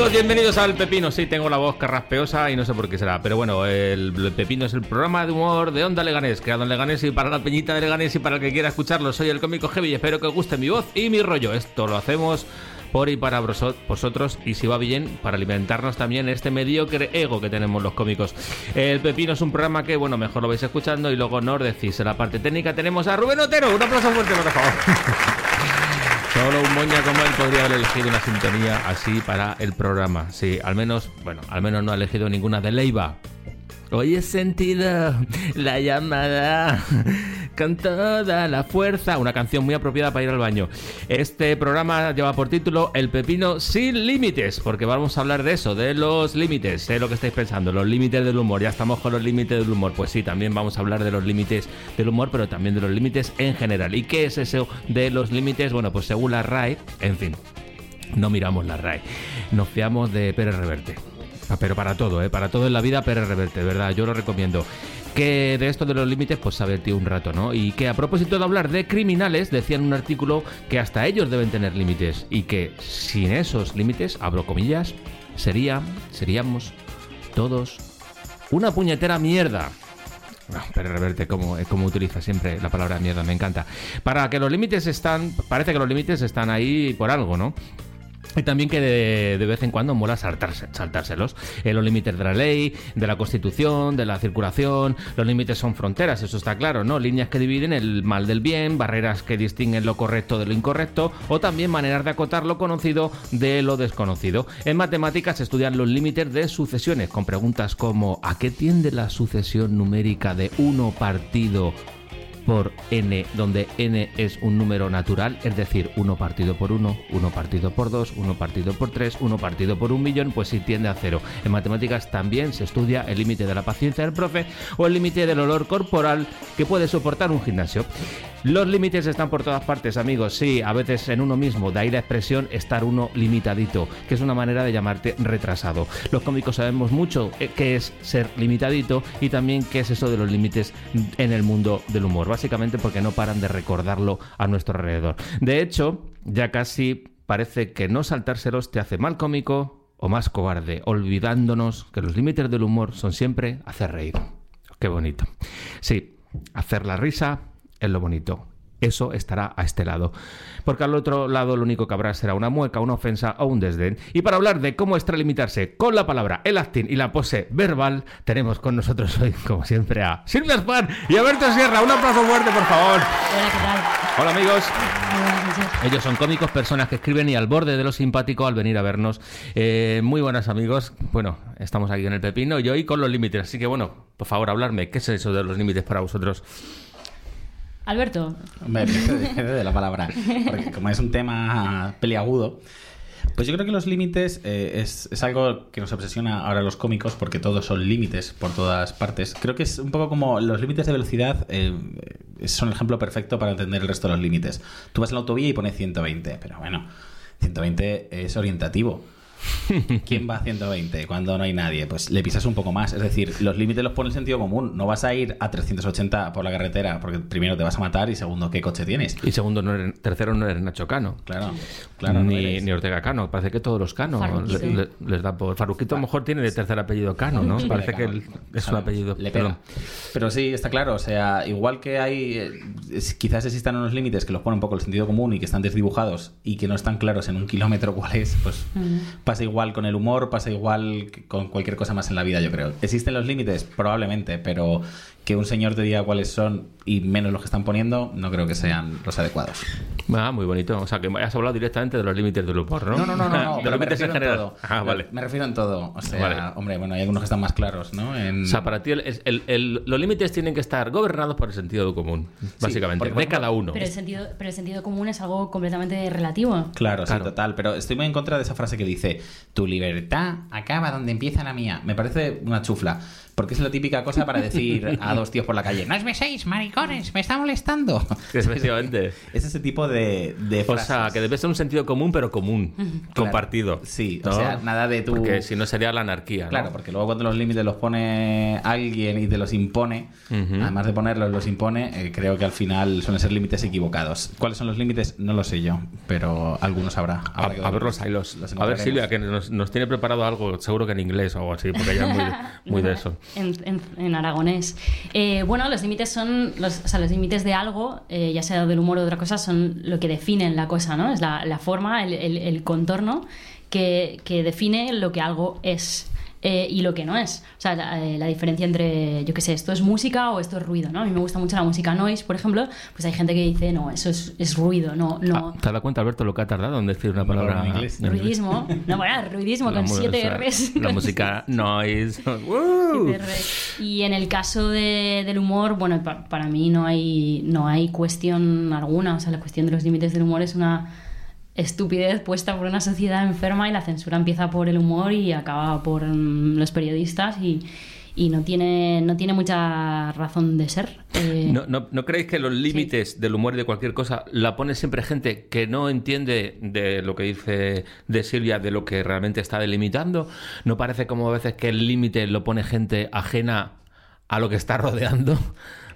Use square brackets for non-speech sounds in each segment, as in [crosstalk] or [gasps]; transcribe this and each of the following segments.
amigos? Bienvenidos al Pepino. Sí, tengo la voz carraspeosa y no sé por qué será. Pero bueno, el, Pepino es el programa de humor de Onda Leganés, creado en Leganés y para la peñita de Leganés y para el que quiera escucharlo. Soy el cómico Heavy espero que os guste mi voz y mi rollo. Esto lo hacemos por y para vosotros y si va bien para alimentarnos también este mediocre ego que tenemos los cómicos. El Pepino es un programa que, bueno, mejor lo vais escuchando y luego nos decís. En la parte técnica tenemos a Rubén Otero. Un aplauso fuerte, por favor. [laughs] Solo un moña como él podría haber elegido una sintonía así para el programa. Sí, al menos, bueno, al menos no ha elegido ninguna de Leiva. Hoy he sentido la llamada con toda la fuerza. Una canción muy apropiada para ir al baño. Este programa lleva por título El Pepino sin límites, porque vamos a hablar de eso, de los límites. Sé lo que estáis pensando, los límites del humor. Ya estamos con los límites del humor. Pues sí, también vamos a hablar de los límites del humor, pero también de los límites en general. ¿Y qué es eso de los límites? Bueno, pues según la RAE, en fin, no miramos la RAE. Nos fiamos de Pérez Reverte. Ah, Pero para todo, ¿eh? Para todo en la vida, Pérez Reverte, verdad, yo lo recomiendo. Que de esto de los límites, pues saber tío un rato, ¿no? Y que a propósito de hablar de criminales, decía en un artículo que hasta ellos deben tener límites. Y que sin esos límites, abro comillas, sería, seríamos todos una puñetera mierda. No, pero Reverte, como, como utiliza siempre la palabra mierda, me encanta. Para que los límites están, parece que los límites están ahí por algo, ¿no? Y también que de, vez en cuando mola saltarse, saltárselos. Eh, los límites de la ley, de la constitución, de la circulación. Los límites son fronteras, eso está claro, ¿no? Líneas que dividen el mal del bien, barreras que distinguen lo correcto de lo incorrecto, o también maneras de acotar lo conocido de lo desconocido. En matemáticas se estudian los límites de sucesiones, con preguntas como ¿a qué tiende la sucesión numérica de uno partido por n, donde n es un número natural, es decir, 1 partido por 1, 1 partido por 2, 1 partido por 3, 1 partido por un millón, pues sí tiende a cero. En matemáticas también se estudia el límite de la paciencia del profe o el límite del olor corporal que puede soportar un gimnasio. Los límites están por todas partes, amigos. Sí, a veces en uno mismo, de ahí la expresión estar uno limitadito, que es una manera de llamarte retrasado. Los cómicos sabemos mucho eh, qué es ser limitadito y también qué es eso de los límites en el mundo del humor, básicamente porque no paran de recordarlo a nuestro alrededor. De hecho, ya casi parece que no saltárselos te hace mal cómico o más cobarde, olvidándonos que los límites del humor son siempre hacer reír. Qué bonito. Sí, hacer la risa es lo bonito. Eso estará a este lado. Porque al otro lado lo único que habrá será una mueca, una ofensa o un desdén. Y para hablar de cómo extralimitarse con la palabra, el acting y la pose verbal, tenemos con nosotros hoy, como siempre, a Silvia Span y a Berto Sierra. Un aplauso fuerte, por favor. Hola, ¿qué tal? Hola, amigos. Ellos son cómicos, personas que escriben y al borde de lo simpático al venir a vernos. Eh, muy buenas amigos. Bueno, estamos aquí en el Pepino y hoy con los límites. Así que bueno, por favor, hablarme. ¿Qué es eso de los límites para vosotros? Alberto, [laughs] depende de la palabra. Porque como es un tema peliagudo, pues yo creo que los límites eh, es, es algo que nos obsesiona ahora los cómicos porque todos son límites por todas partes. Creo que es un poco como los límites de velocidad eh, son el ejemplo perfecto para entender el resto de los límites. Tú vas en la autovía y pones 120, pero bueno, 120 es orientativo. [laughs] ¿Quién va a 120 cuando no hay nadie? Pues le pisas un poco más. Es decir, los límites los pone el sentido común. No vas a ir a 380 por la carretera porque primero te vas a matar y segundo, ¿qué coche tienes? Y segundo, no eres- tercero, no eres Nacho Cano. Claro, claro. no ni, eres. ni Ortega Cano. Parece que todos los Cano Farruquito. le- le- les da por. Farruquito a lo mejor tiene de tercer apellido Cano, ¿no? Parece que el- es un apellido. Le pega. Pero sí, está claro. O sea, igual que hay. eh, quizás existan unos límites que los pone un poco el sentido común y que están desdibujados y que no están claros en un kilómetro cuál es, pues pasa igual con el humor, pasa igual con cualquier cosa más en la vida, yo creo. ¿Existen los límites? Probablemente, pero que un señor te diga cuáles son y menos los que están poniendo, no creo que sean los adecuados. Ah, muy bonito. O sea, que has hablado directamente de los límites del humor, ¿no? No, no, no, no, no, [laughs] de me límites en refiero en general. todo. Ah, vale. Me refiero en todo. O sea, Vale. hombre, bueno, hay algunos que están más claros, ¿no? En... O sea, para ti el- el- el- los límites tienen que estar gobernados por el sentido común, básicamente, porque, por de cada uno. pero el, sentido, pero el sentido común es algo completamente relativo. Claro, Claro. sí, total. Pero estoy muy en contra de esa frase que dice: Tu libertad acaba donde empieza la mía. Me parece una chufla. Porque es la típica cosa para decir a dos tíos por la calle, no os beséis, maricones, me está molestando. Efectivamente. [laughs] Es ese tipo de, de O sea, que debe ser un sentido común, pero común, compartido. Sí, o sea, nada de tu... Porque si no sería la anarquía, ¿no? Claro, porque luego cuando los límites los pone alguien y te los impone, además de ponerlos, los impone, eh, creo que al final suelen ser límites equivocados. ¿Cuáles son los límites? No lo sé yo, pero algunos habrá. A, Habrá a ver los los- hilos. los A ver. Silvia, que nos, nos tiene preparado algo, seguro que en inglés o algo así, porque ella es muy, [laughs] muy de eso. En, aragonés. Eh, bueno, los límites son, los, o los límites de algo, eh, ya sea del humor o de otra cosa, son lo que definen la cosa, ¿no? Es la, la forma, el, el- el contorno que, que define lo que algo es. Eh, y lo que no es. O sea, la, eh, la diferencia entre, yo qué sé, esto es música o esto es ruido, ¿no? A mí me gusta mucho la música noise, por ejemplo, pues hay gente que dice, no, eso es, es ruido, no, no. Ah, ¿Te has dado cuenta, Alberto, lo que ha tardado en decir una palabra en inglés. en inglés? Ruidismo, no, bueno, ruidismo La con siete o sea, R's. La con música [laughs] noise. ¡Woo! Y en el caso de- del humor, bueno, pa- para mí no hay, no hay cuestión alguna. O sea, la cuestión de los límites del humor es una estupidez puesta por una sociedad enferma y la censura empieza por el humor y acaba por mm, los periodistas y, y no, tiene, no tiene mucha razón de ser. Eh, ¿No, no, ¿No creéis que los límites del humor y de cualquier cosa la pone siempre gente que no entiende de lo que dice de Silvia, de lo que realmente está delimitando? ¿No parece como a veces que el límite lo pone gente ajena a lo que está [laughs] rodeando?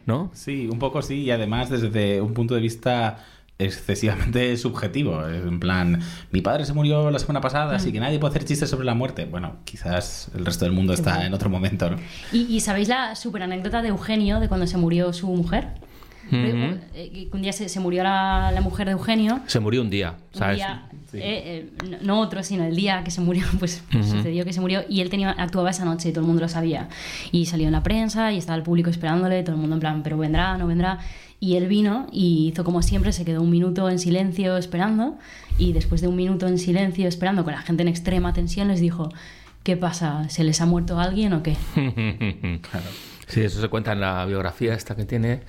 ¿No? Sí, un poco sí, y además desde un punto de vista excesivamente [laughs] subjetivo. En plan, mi padre se murió la semana pasada, así que nadie puede hacer chistes sobre la muerte. Bueno, quizás el resto del mundo está en otro momento, ¿no? ¿Y, y sabéis la super anécdota de Eugenio de cuando se murió su mujer? Eh, un día se, se murió la, la mujer de Eugenio. Se murió un día, Un ¿sabes? día, Sí. eh, eh, no- no otro, sino el día que se murió, [laughs] pues sucedió que se murió y él tenía, actuaba esa noche y todo el mundo lo sabía. Y salió en la prensa y estaba el público esperándole, todo el mundo en plan, pero vendrá, no vendrá. Y él vino y hizo como siempre, se quedó un minuto en silencio esperando y después de un minuto en silencio esperando con la gente en extrema tensión les dijo, ¿qué pasa? ¿Se les ha muerto alguien o qué? [laughs] Claro. Sí, eso se cuenta en la biografía esta que tiene.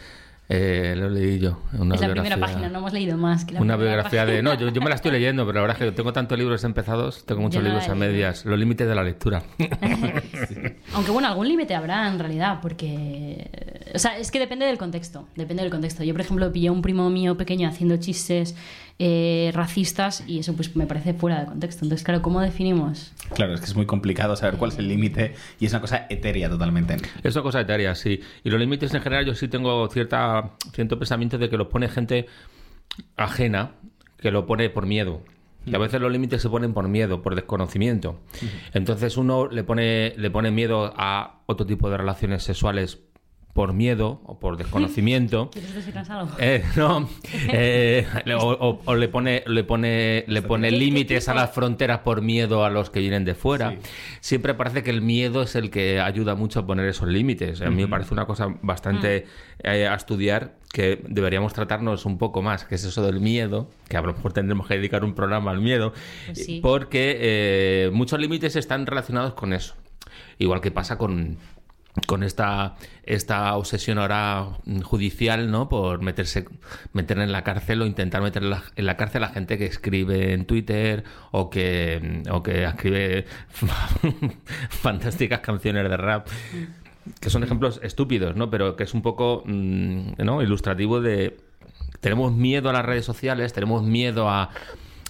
Eh, lo leí yo. Una es la primera página, no hemos leído más. Que la Una biografía de... No, yo, yo me la estoy leyendo, pero la verdad es que tengo tantos libros empezados, tengo muchos libros a medias. Los límites de la lectura. [laughs] Aunque bueno, algún límite habrá en realidad, porque... O sea, es que depende del contexto, depende del contexto. Yo, por ejemplo, pillé a un primo mío pequeño haciendo chistes eh, racistas y eso pues me parece fuera de contexto. Entonces, claro, ¿cómo definimos? Claro, es que es muy complicado saber cuál es el límite y es una cosa etérea totalmente. Es una cosa etérea, sí. Y los límites en general yo sí tengo cierta, cierto pensamiento de que los pone gente ajena, que lo pone por miedo. Y a veces los límites se ponen por miedo, por desconocimiento. Entonces uno le pone, le pone miedo a otro tipo de relaciones sexuales por miedo o por desconocimiento. [laughs] ¿Quieres decirnos algo? Eh, no, [laughs] eh, o, o- o le pone, le pone, le pone ¿Qué- qué límites a las fronteras por miedo a los que vienen de fuera. Sí. Siempre parece que el miedo es el que ayuda mucho a poner esos límites. A mí me parece una cosa bastante eh, a estudiar que deberíamos tratarnos un poco más, que es eso del miedo, que a lo mejor tendremos que dedicar un programa al miedo, Pues sí. porque eh, muchos límites están relacionados con eso. Igual que pasa con, con esta, esta obsesión ahora judicial, ¿no? Por meterse, meter en la cárcel o intentar meter en la, en la cárcel a gente que escribe en Twitter o que, o que escribe [laughs] fantásticas canciones de rap. Que son ejemplos estúpidos, ¿no? Pero que es un poco mm, ¿no? ilustrativo de. Tenemos miedo a las redes sociales, tenemos miedo a,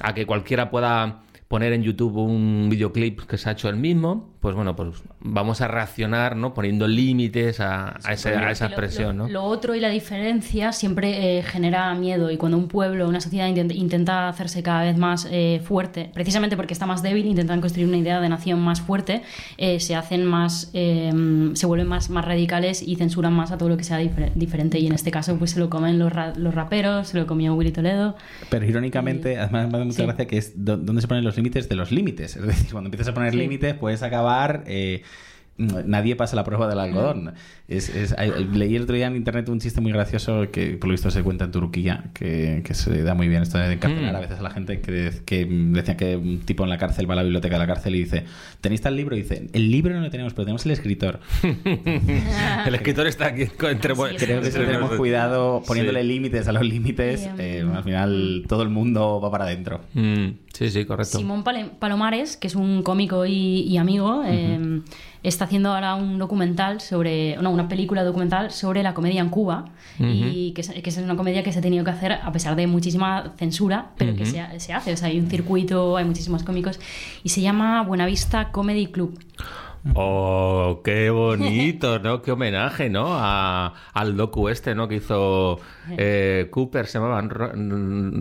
a que cualquiera pueda poner en YouTube un videoclip que se ha hecho él mismo, pues bueno, pues vamos a reaccionar, ¿no? Poniendo límites a, a ese- a esa Lo- expresión, lo, ¿no? lo otro y la diferencia siempre eh, genera miedo y cuando un pueblo, una sociedad intenta, intenta hacerse cada vez más eh, fuerte, precisamente porque está más débil, intentan construir una idea de nación más fuerte, eh, se hacen más, eh, se vuelven más, más radicales y censuran más a todo lo que sea difer- diferente y en este caso pues se lo comen los, ra- los raperos, se lo comió Willy Toledo. Pero irónicamente, además me hace mucha Sí. gracia que es do- dónde se ponen los límites de los límites. Es decir, cuando empiezas a poner Sí. límites, puedes acabar. Eh, nadie pasa la prueba del algodón. Es, es- hay- leí el otro día en internet un chiste muy gracioso que por lo visto se cuenta en Turquía, que, que se da muy bien esto de encarcelar Mm. a veces a la gente que, que decía que un tipo en la cárcel va a la biblioteca de la cárcel y dice, ¿tenéis tal libro? Y dice, el libro no lo tenemos, pero tenemos el escritor. [laughs] El escritor está aquí entre... Sí, Creo que si Sí. tenemos cuidado poniéndole Sí. límites a los límites, Sí, eh, al final todo el mundo va para adentro. Mm, sí, sí, correcto. Simón Palomares, que es un cómico y, y amigo, eh, está haciendo ahora un documental sobre, no, una película documental sobre la comedia en Cuba y que es, que es una comedia que se ha tenido que hacer a pesar de muchísima censura, pero que se, se hace. O sea, hay un circuito, hay muchísimos cómicos y se llama Buenavista Comedy Club. [laughs] Oh, qué bonito, ¿no? Qué homenaje, ¿no? A, al docu este, ¿no? Que hizo eh, Cooper, se llamaban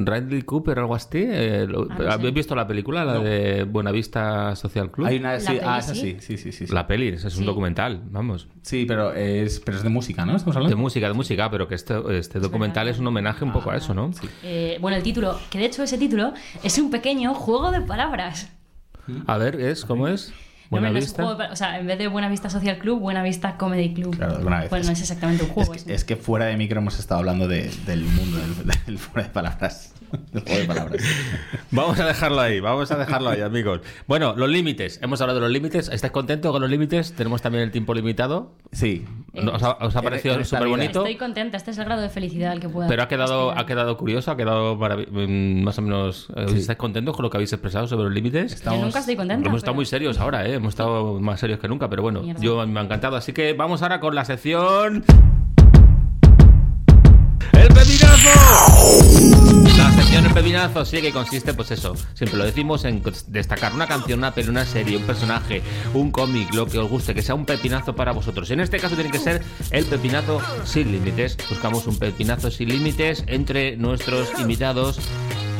Ridley Cooper o algo así. Eh, lo- Ah, no sé. ¿Habéis visto la película, la de Buenavista Social Club? Hay una, La sí, peli, ah, esa sí. sí, sí, sí. La peli, es un Sí. documental, vamos. Sí, pero es, pero es de música, ¿no? Estamos De hablando. música, de música, pero que este, este documental es un homenaje un poco a eso, ¿no? Sí. Eh, bueno, el título, que de hecho ese título es un pequeño juego de palabras. A ver, ¿es? ¿Cómo es? No, hombre, no es un juego o sea, en vez de Buenavista Social Club, Buenavista Comedy Club. Claro, alguna vez. Bueno, no es exactamente un juego. que, es que fuera de micro hemos estado hablando de- del mundo del, [laughs] del fuera de palabras. De palabras. Vamos a dejarlo ahí, vamos a dejarlo ahí, amigos. Bueno, los límites. Hemos hablado de los límites. ¿Estáis contentos con los límites? Tenemos también el tiempo limitado. Sí. ¿Os ha, os ha parecido súper bonito? Estoy contenta, este es el grado de felicidad al que puedo Pero ha quedado, ha quedado curioso, ha quedado mm, más o menos. eh, Sí. ¿Estáis contentos con lo que habéis expresado sobre los límites? Estamos- Yo nunca estoy contenta. Hemos estado pero- muy serios ahora, ¿eh? Hemos estado más serios que nunca, pero bueno, Mierda. yo me ha encantado. Así que vamos ahora con la sección. ¡El pepinazo! El pepinazo sí que consiste, pues eso, siempre lo decimos, en destacar una canción, una peli, una serie, un personaje, un cómic, lo que os guste, que sea un pepinazo para vosotros. En este caso tiene que ser el pepinazo sin límites. Buscamos un pepinazo sin límites entre nuestros invitados.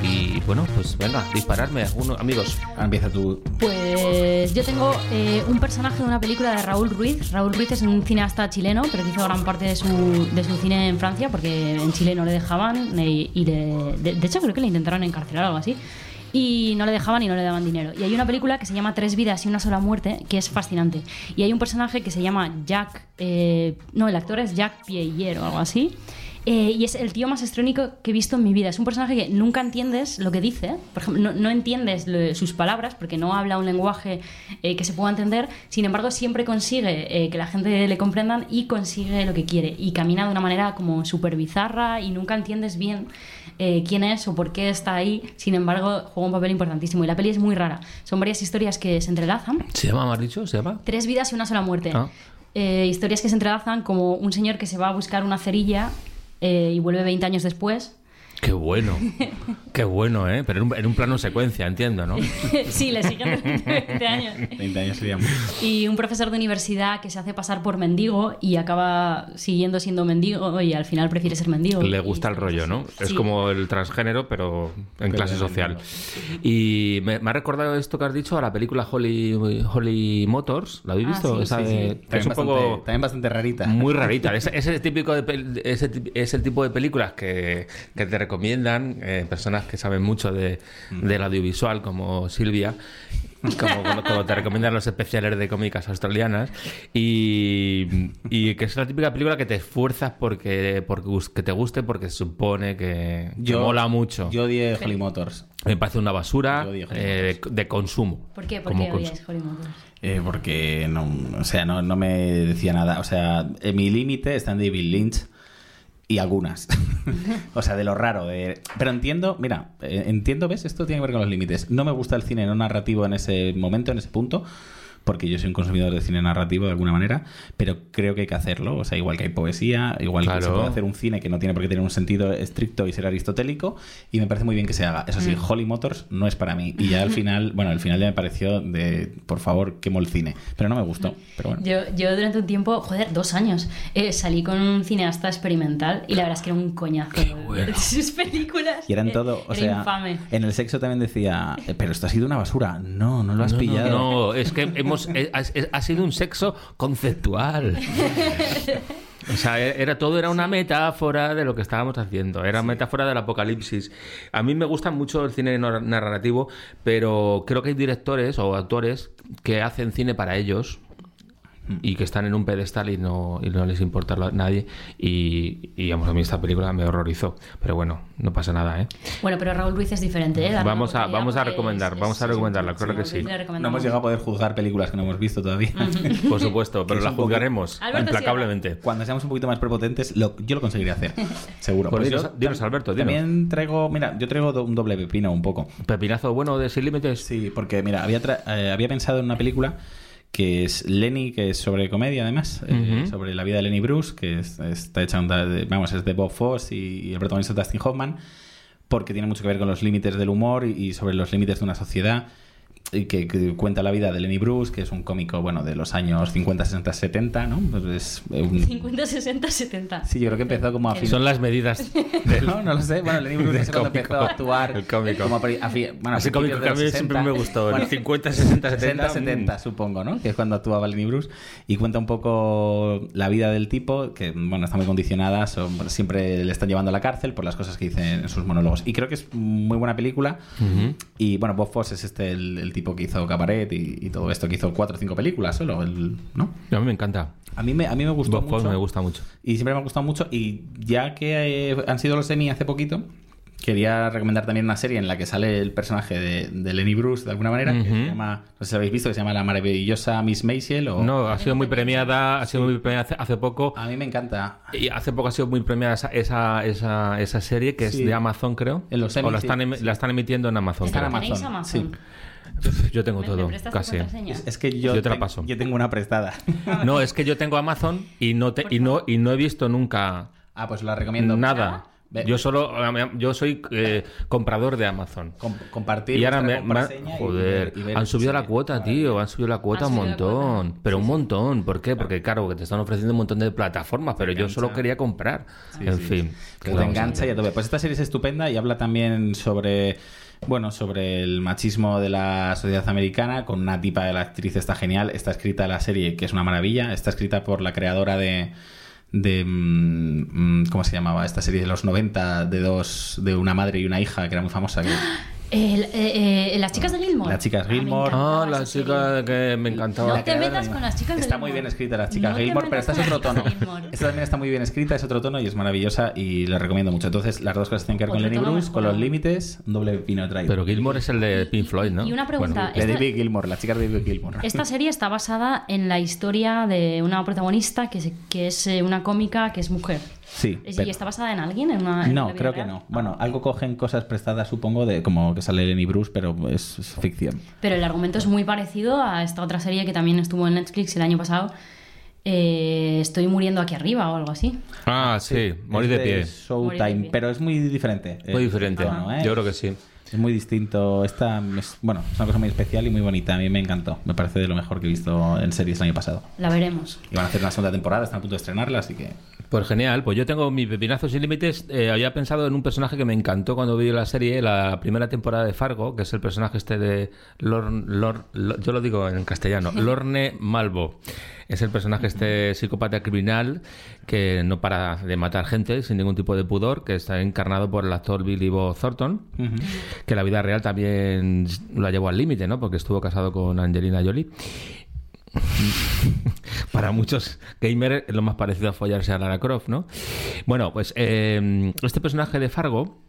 Y bueno, pues venga, dispararme, algunos amigos. Empieza tú. Pues yo tengo eh, un personaje de una película de Raúl Ruiz. Raúl Ruiz es un cineasta chileno, pero que hizo gran parte de su, de su cine en Francia, porque en Chile no le dejaban, y, y le- de, de hecho creo que le intentaron encarcelar o algo así. Y no le dejaban y no le daban dinero. Y hay una película que se llama Tres vidas y una sola muerte, que es fascinante. Y hay un personaje que se llama Jack... eh, no, el actor es Jack Pierre o algo así. Eh, y es el tío más estrónico que he visto en mi vida. Es un personaje que nunca entiendes lo que dice. Por ejemplo, no, no entiendes sus palabras porque no habla un lenguaje eh, que se pueda entender. Sin embargo, siempre consigue eh, que la gente le comprendan y consigue lo que quiere. Y camina de una manera como súper bizarra y nunca entiendes bien eh, quién es o por qué está ahí. Sin embargo, juega un papel importantísimo. Y la peli es muy rara. Son varias historias que se entrelazan. ¿Se llama, has dicho? ¿Se llama? Tres vidas y una sola muerte. Ah. Eh, historias que se entrelazan como un señor que se va a buscar una cerilla eh, y vuelve 20 años después. Qué bueno, qué bueno, ¿eh? Pero en un, en un plano secuencia, entiendo, ¿no? [laughs] sí, le siguen durante 20 años. 20 años sería mucho. Y un profesor de universidad que se hace pasar por mendigo y acaba siguiendo siendo mendigo y al final prefiere ser mendigo. Le Y gusta el rollo, ¿no? Es Sí. como el transgénero, pero en Pero clase social. Y me, me ha recordado esto que has dicho a la película Holly, Holly Motors. ¿La habéis Ah, visto? sí, Esa Sí, de- sí. que es También un bastante, poco también bastante rarita. muy rarita. Es, es el típico de ese ti- es el tipo de películas que, que te recomiendan eh, personas que saben mucho de, del audiovisual, como Silvia, como, como te recomiendan los especiales de cómicas australianas, y, y que es la típica película que te esfuerzas porque, porque que te guste porque se supone que, que mola mucho. Yo odié Holly Motors. Me parece una basura Yo eh, de, de consumo. ¿Por qué? ¿Por Como qué cons- odias Holly Motors? eh, porque no, o sea, no, no me decía nada. O sea, en mi límite está en David Lynch y algunas. [laughs] o sea, de lo raro. de- Pero entiendo, mira, eh, entiendo, ¿ves? Esto tiene que ver con los límites. No me gusta el cine no narrativo en ese momento, en ese punto. Porque yo soy un consumidor de cine narrativo de alguna manera, pero creo que hay que hacerlo. O sea, igual que hay poesía, igual que se puede hacer un cine que no tiene por qué tener un sentido estricto y ser aristotélico, y me parece muy bien que se haga. Eso sí, Holly Motors no es para mí. Y ya al [laughs] final, bueno, al final ya me pareció de, por favor, quemo el cine. Pero no me gustó. Pero bueno. Yo, yo durante un tiempo, joder, dos años, eh, salí con un cineasta experimental y la verdad es que era un coñazo. bueno. [laughs] Sus películas. Y eran eh, todo, o era sea, infame. en el sexo también decía, "Eh, pero esto ha sido una basura. No, no lo has No, no, pillado. No, es que hemos, eh, ha, sido un sexo conceptual. [laughs] O sea, e- era todo era una metáfora de lo que estábamos haciendo, era metáfora del apocalipsis. A mí me gusta mucho el cine narrativo, pero creo que hay directores o actores que hacen cine para ellos y que están en un pedestal y no, y no les importa a nadie. Y, y vamos, a mí esta película me horrorizó. Pero bueno, no pasa nada, ¿eh? Bueno, pero Raúl Ruiz es diferente, ¿eh? Vamos a- vamos a recomendar, porque vamos a es- recomendarla, sí, claro que Raúl sí. No hemos llegado a poder juzgar películas que no hemos visto todavía. [laughs] Por supuesto, pero es la juzgaremos [laughs] Alberto implacablemente. Cuando seamos un poquito más prepotentes, lo- yo lo conseguiré hacer. [laughs] Seguro. Pues yo dinos- dinos, tam- Alberto, dinos. También traigo, mira, yo traigo un doble pepino un poco. Pepinazo bueno de Sin Límites. Sí, porque mira, había, tra- eh, había pensado en una película que es Lenny, que es sobre comedia además, eh, sobre la vida de Lenny Bruce, que es- está hecha, vamos, es de Bob Foss y, y el protagonista es Dustin Hoffman, porque tiene mucho que ver con los límites del humor y, y sobre los límites de una sociedad. Que, que cuenta la vida de Lenny Bruce, que es un cómico, bueno, de los años 50, 60, 70, ¿no? Pues es un- 50, 60, 70. Sí, yo creo que empezó como a fin- Son las medidas [laughs] del... No, no lo sé. Bueno, Lenny Bruce no sé empezó a actuar. El cómico. Como a pri- a fi- bueno, Ese cómico que a mí siempre 60. me gustó. Bueno, el 50, 60, 70. 60, 70, supongo, ¿no? Que es cuando actuaba Lenny Bruce. Y cuenta un poco la vida del tipo, que, bueno, está muy condicionada. son- siempre le están llevando a la cárcel por las cosas que dice en sus monólogos. Y creo que es muy buena película. Ujú. Y, bueno, Bob Foss es este el, el tipo que hizo Cabaret y, y todo esto, que hizo cuatro o cinco películas solo, el- ¿no? A mí me encanta. A mí me, a mí me gustó Bob mucho. me gusta mucho. Y siempre me ha gustado mucho. Y ya que eh, han sido los Emmy hace poquito, quería recomendar también una serie en la que sale el personaje de, de Lenny Bruce de alguna manera, que se llama, no sé si habéis visto, que se llama La maravillosa Miss Maisel. O... No, ha sido muy premiada, ha sido muy premiada hace, hace poco. A mí me encanta. Y hace poco ha sido muy premiada esa, esa, esa, esa serie que es de Amazon, creo. En los Emmy, o la sí, están, em- sí. la están emitiendo en Amazon. Está en creo. ¿Tenéis Amazon, Amazon? Yo tengo ¿Me- me todo, casi. Es que yo, Yo te la paso. yo tengo una prestada. No, es que yo tengo Amazon y no, te, y no, y no he visto nunca ah, pues la recomiendo. nada. Yo solo, yo soy eh, comprador de Amazon. Com- compartir Y ahora me, y joder, ver- y ver han subido la cuota, tío, han subido la cuota un montón, cuota. pero un montón, ¿por qué? Porque claro, que te están ofreciendo un montón de plataformas, pero yo solo quería comprar. Sí, en sí. fin, Que ¿qué te engancha y a tope. Pues esta serie es estupenda y habla también sobre, bueno, sobre el machismo de la sociedad americana con una tipa de la actriz está genial. Está escrita la serie que es una maravilla. Está escrita por la creadora de de mm, mm, ¿cómo se llamaba? Esta serie de los 90 de dos de una madre y una hija que era muy famosa. que- [gasps] El- eh, eh, las chicas de Gilmore. Las chicas Ah, Gilmore. Ah, la esa chica serie. que me encantaba. No te metas de- con las chicas de Está muy bien escrita las chicas No Gilmore, pero esta es con otro las tono. chicas. Esta también está muy bien escrita, es otro tono y es maravillosa y la recomiendo mucho. Entonces, las dos cosas tienen que ver con Otro Lenny Bruce, con los límites, un doble pino traído. Pero Gilmore es el de Pink Floyd, ¿no? Y una pregunta, de esta- David Gilmore, las chicas de David Gilmore. Esta serie está basada en la historia de una protagonista que, se- que es eh, una cómica que es mujer. Sí. ¿Es- pero- ¿Y está basada en alguien? ¿En una, en No, creo que no. Bueno, algo cogen cosas prestadas, supongo, de como que sale Lenny Bruce, pero es, es ficción. Pero el argumento es muy parecido a esta otra serie que también estuvo en Netflix el año pasado. Eh, estoy muriendo aquí arriba o algo así. Ah, sí, morir de pie. Morir de Showtime, pie. pero es muy diferente. Muy diferente. ¿eh? Yo creo que sí. Es muy distinto. Esta es, bueno, es una cosa muy especial y muy bonita. A mí me encantó. Me parece de lo mejor que he visto en series el año pasado. La veremos. Y van a hacer una segunda temporada, están a punto de estrenarla, así que. Pues genial, pues yo tengo mi pepinazo sin límites. Eh, había pensado en un personaje que me encantó cuando vi la serie, la primera temporada de Fargo, que es el personaje este de Lorne, Lor- Lo- yo lo digo en castellano, [laughs] Lorne Malvo. Es el personaje este psicópata criminal que no para de matar gente sin ningún tipo de pudor, que está encarnado por el actor Billy Bob Thornton, que la vida real también lo llevó al límite, ¿no? Porque estuvo casado con Angelina Jolie. [laughs] Para muchos gamers es lo más parecido a follarse a Lara Croft, ¿no? Bueno, pues eh, este personaje de Fargo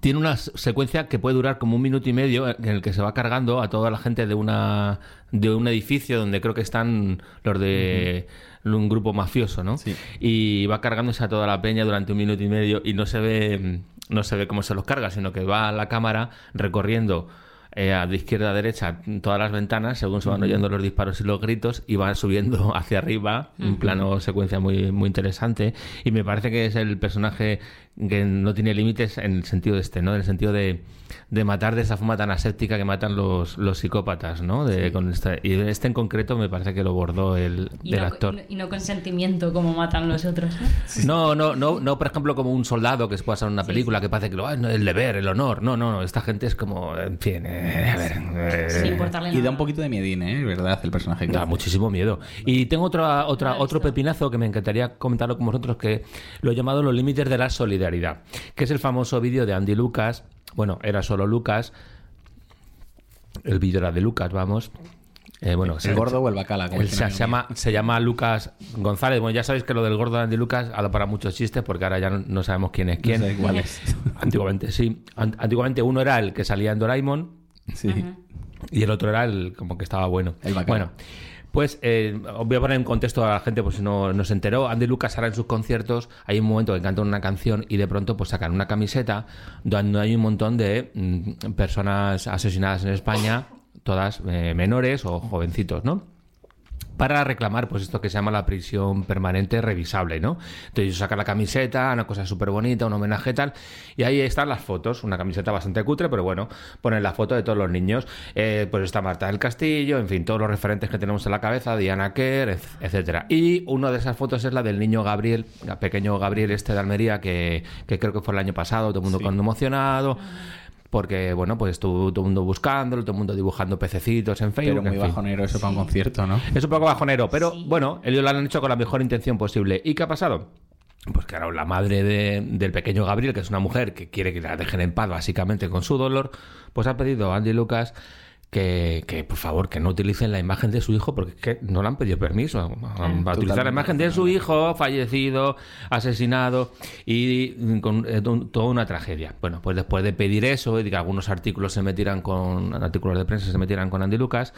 tiene una secuencia que puede durar como un minuto y medio en el que se va cargando a toda la gente de una de un edificio donde creo que están los de un grupo mafioso, ¿no? Sí. Y va cargándose a toda la peña durante un minuto y medio y no se ve no se ve cómo se los carga, sino que va a la cámara recorriendo eh, a de izquierda a derecha todas las ventanas según se van oyendo los disparos y los gritos y va subiendo [laughs] hacia arriba un plano secuencia muy muy interesante y me parece que es el personaje que no tiene límites en el sentido de este no en el sentido de, de matar de esa forma tan aséptica que matan los, los psicópatas no de, con esta- y este en concreto me parece que lo bordó el, Y el no, actor y no- con sentimiento como matan los otros. ¿no? [laughs] no, no, no, no, por ejemplo, como un soldado que se puede hacer en una película que parece que lo, "Ah, no, el deber, el honor. No, no, no. Esta gente es como, en fin, eh, a ver. eh, Y nada. da un poquito de miedín, ¿eh? ¿Verdad? El personaje que Da hace. muchísimo miedo. Y tengo otra, otra, otro pepinazo que me encantaría comentarlo con vosotros, que lo he llamado Los límites de la solidaridad, que es el famoso vídeo de Andy Lucas. Bueno, era solo Lucas. El vídeo era de Lucas, vamos. Eh, bueno, ¿El se- gordo o el bacala? como se, llama, se llama Lucas González. Bueno, ya sabéis que lo del gordo de Andy Lucas ha dado para muchos chistes porque ahora ya no, no sabemos quién es No quién. sé cuál es. [laughs] Antiguamente, sí. An- Antiguamente uno era el que salía en Doraemon Sí. y el otro era el como que estaba bueno. El bueno, pues eh, os voy a poner en contexto a la gente por si no, no se enteró. Andy Lucas ahora en sus conciertos hay un momento que cantan una canción y de pronto pues sacan una camiseta donde hay un montón de mm, personas asesinadas en España, todas eh, menores o jovencitos, ¿no? Para reclamar pues esto que se llama la prisión permanente revisable, ¿no? Entonces sacan la camiseta, una cosa súper bonita, un homenaje tal, y ahí están las fotos, una camiseta bastante cutre, pero bueno, ponen la foto de todos los niños, eh, pues está Marta del Castillo, en fin, todos los referentes que tenemos en la cabeza, Diana Kerr, etcétera. Y una de esas fotos es la del niño Gabriel, el pequeño Gabriel este de Almería, que, que creo que fue el año pasado, todo el mundo cuando emocionado porque bueno, pues estuvo todo el mundo buscándolo, todo el mundo dibujando pececitos en Facebook. Pero muy en fin. bajonero eso para un concierto, ¿no? Es un poco bajonero, pero Sí. bueno, ellos lo han hecho con la mejor intención posible. ¿Y qué ha pasado? Pues claro, la madre de- del pequeño Gabriel, que es una mujer que quiere que la dejen en paz básicamente con su dolor, pues ha pedido a Andy Lucas que, que, por favor que no utilicen la imagen de su hijo porque es que no le han pedido permiso a, a utilizar Totalmente la imagen de su hijo fallecido, asesinado y mm, con eh, toda una tragedia. Bueno, pues después de pedir eso y que algunos artículos se metieran con artículos de prensa se metieran con Andy Lucas,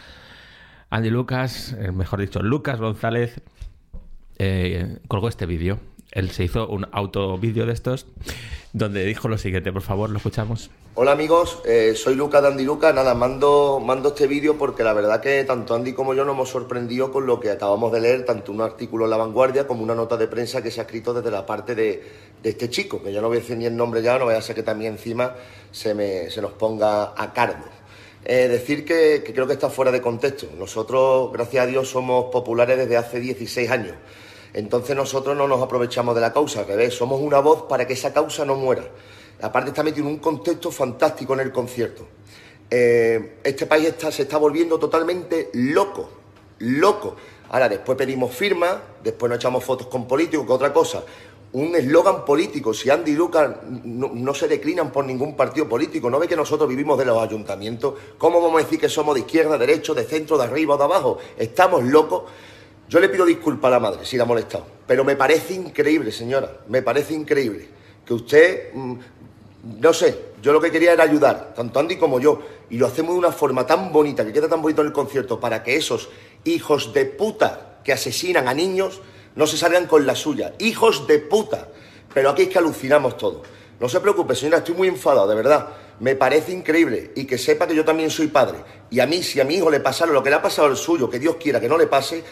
Andy Lucas, eh, mejor dicho, Lucas González, eh, colgó este vídeo. Él se hizo un autovídeo de estos donde dijo lo siguiente, por favor, lo escuchamos. Hola amigos, eh, soy Luca de Andy Luca. Nada, mando, mando este vídeo porque la verdad que tanto Andy como yo nos hemos sorprendido con lo que acabamos de leer, tanto un artículo en La Vanguardia como una nota de prensa que se ha escrito desde la parte de, de este chico, que ya no voy a decir ni el nombre ya, no vaya a ser que también encima se, me, se nos ponga a cargo. Eh, decir que, que creo que está fuera de contexto. Nosotros, gracias a Dios, somos populares desde hace 16 años. Entonces nosotros no nos aprovechamos de la causa, al revés, somos una voz para que esa causa no muera. Aparte está metido en un contexto fantástico en el concierto. Eh, este país se está volviendo totalmente loco, loco. Ahora, después pedimos firmas, después nos echamos fotos con políticos, que otra cosa. Un eslogan político, si Andy y Lucas no, no se declinan por ningún partido político, no ve que nosotros vivimos de los ayuntamientos, ¿cómo vamos a decir que somos de izquierda, derecho, de centro, de arriba o de abajo? Estamos locos. Yo le pido disculpas a la madre si la ha molestado, pero me parece increíble, señora, me parece increíble que usted, mm, no sé, yo lo que quería era ayudar, tanto Andy como yo, y lo hacemos de una forma tan bonita, que queda tan bonito en el concierto, para que esos hijos de puta que asesinan a niños no se salgan con la suya. Hijos de puta. Pero aquí es que alucinamos todo. No se preocupe, señora, estoy muy enfadado, de verdad. Me parece increíble y que sepa que yo también soy padre. Y a mí, si a mi hijo le pasara lo que le ha pasado al suyo, que Dios quiera que no le pase,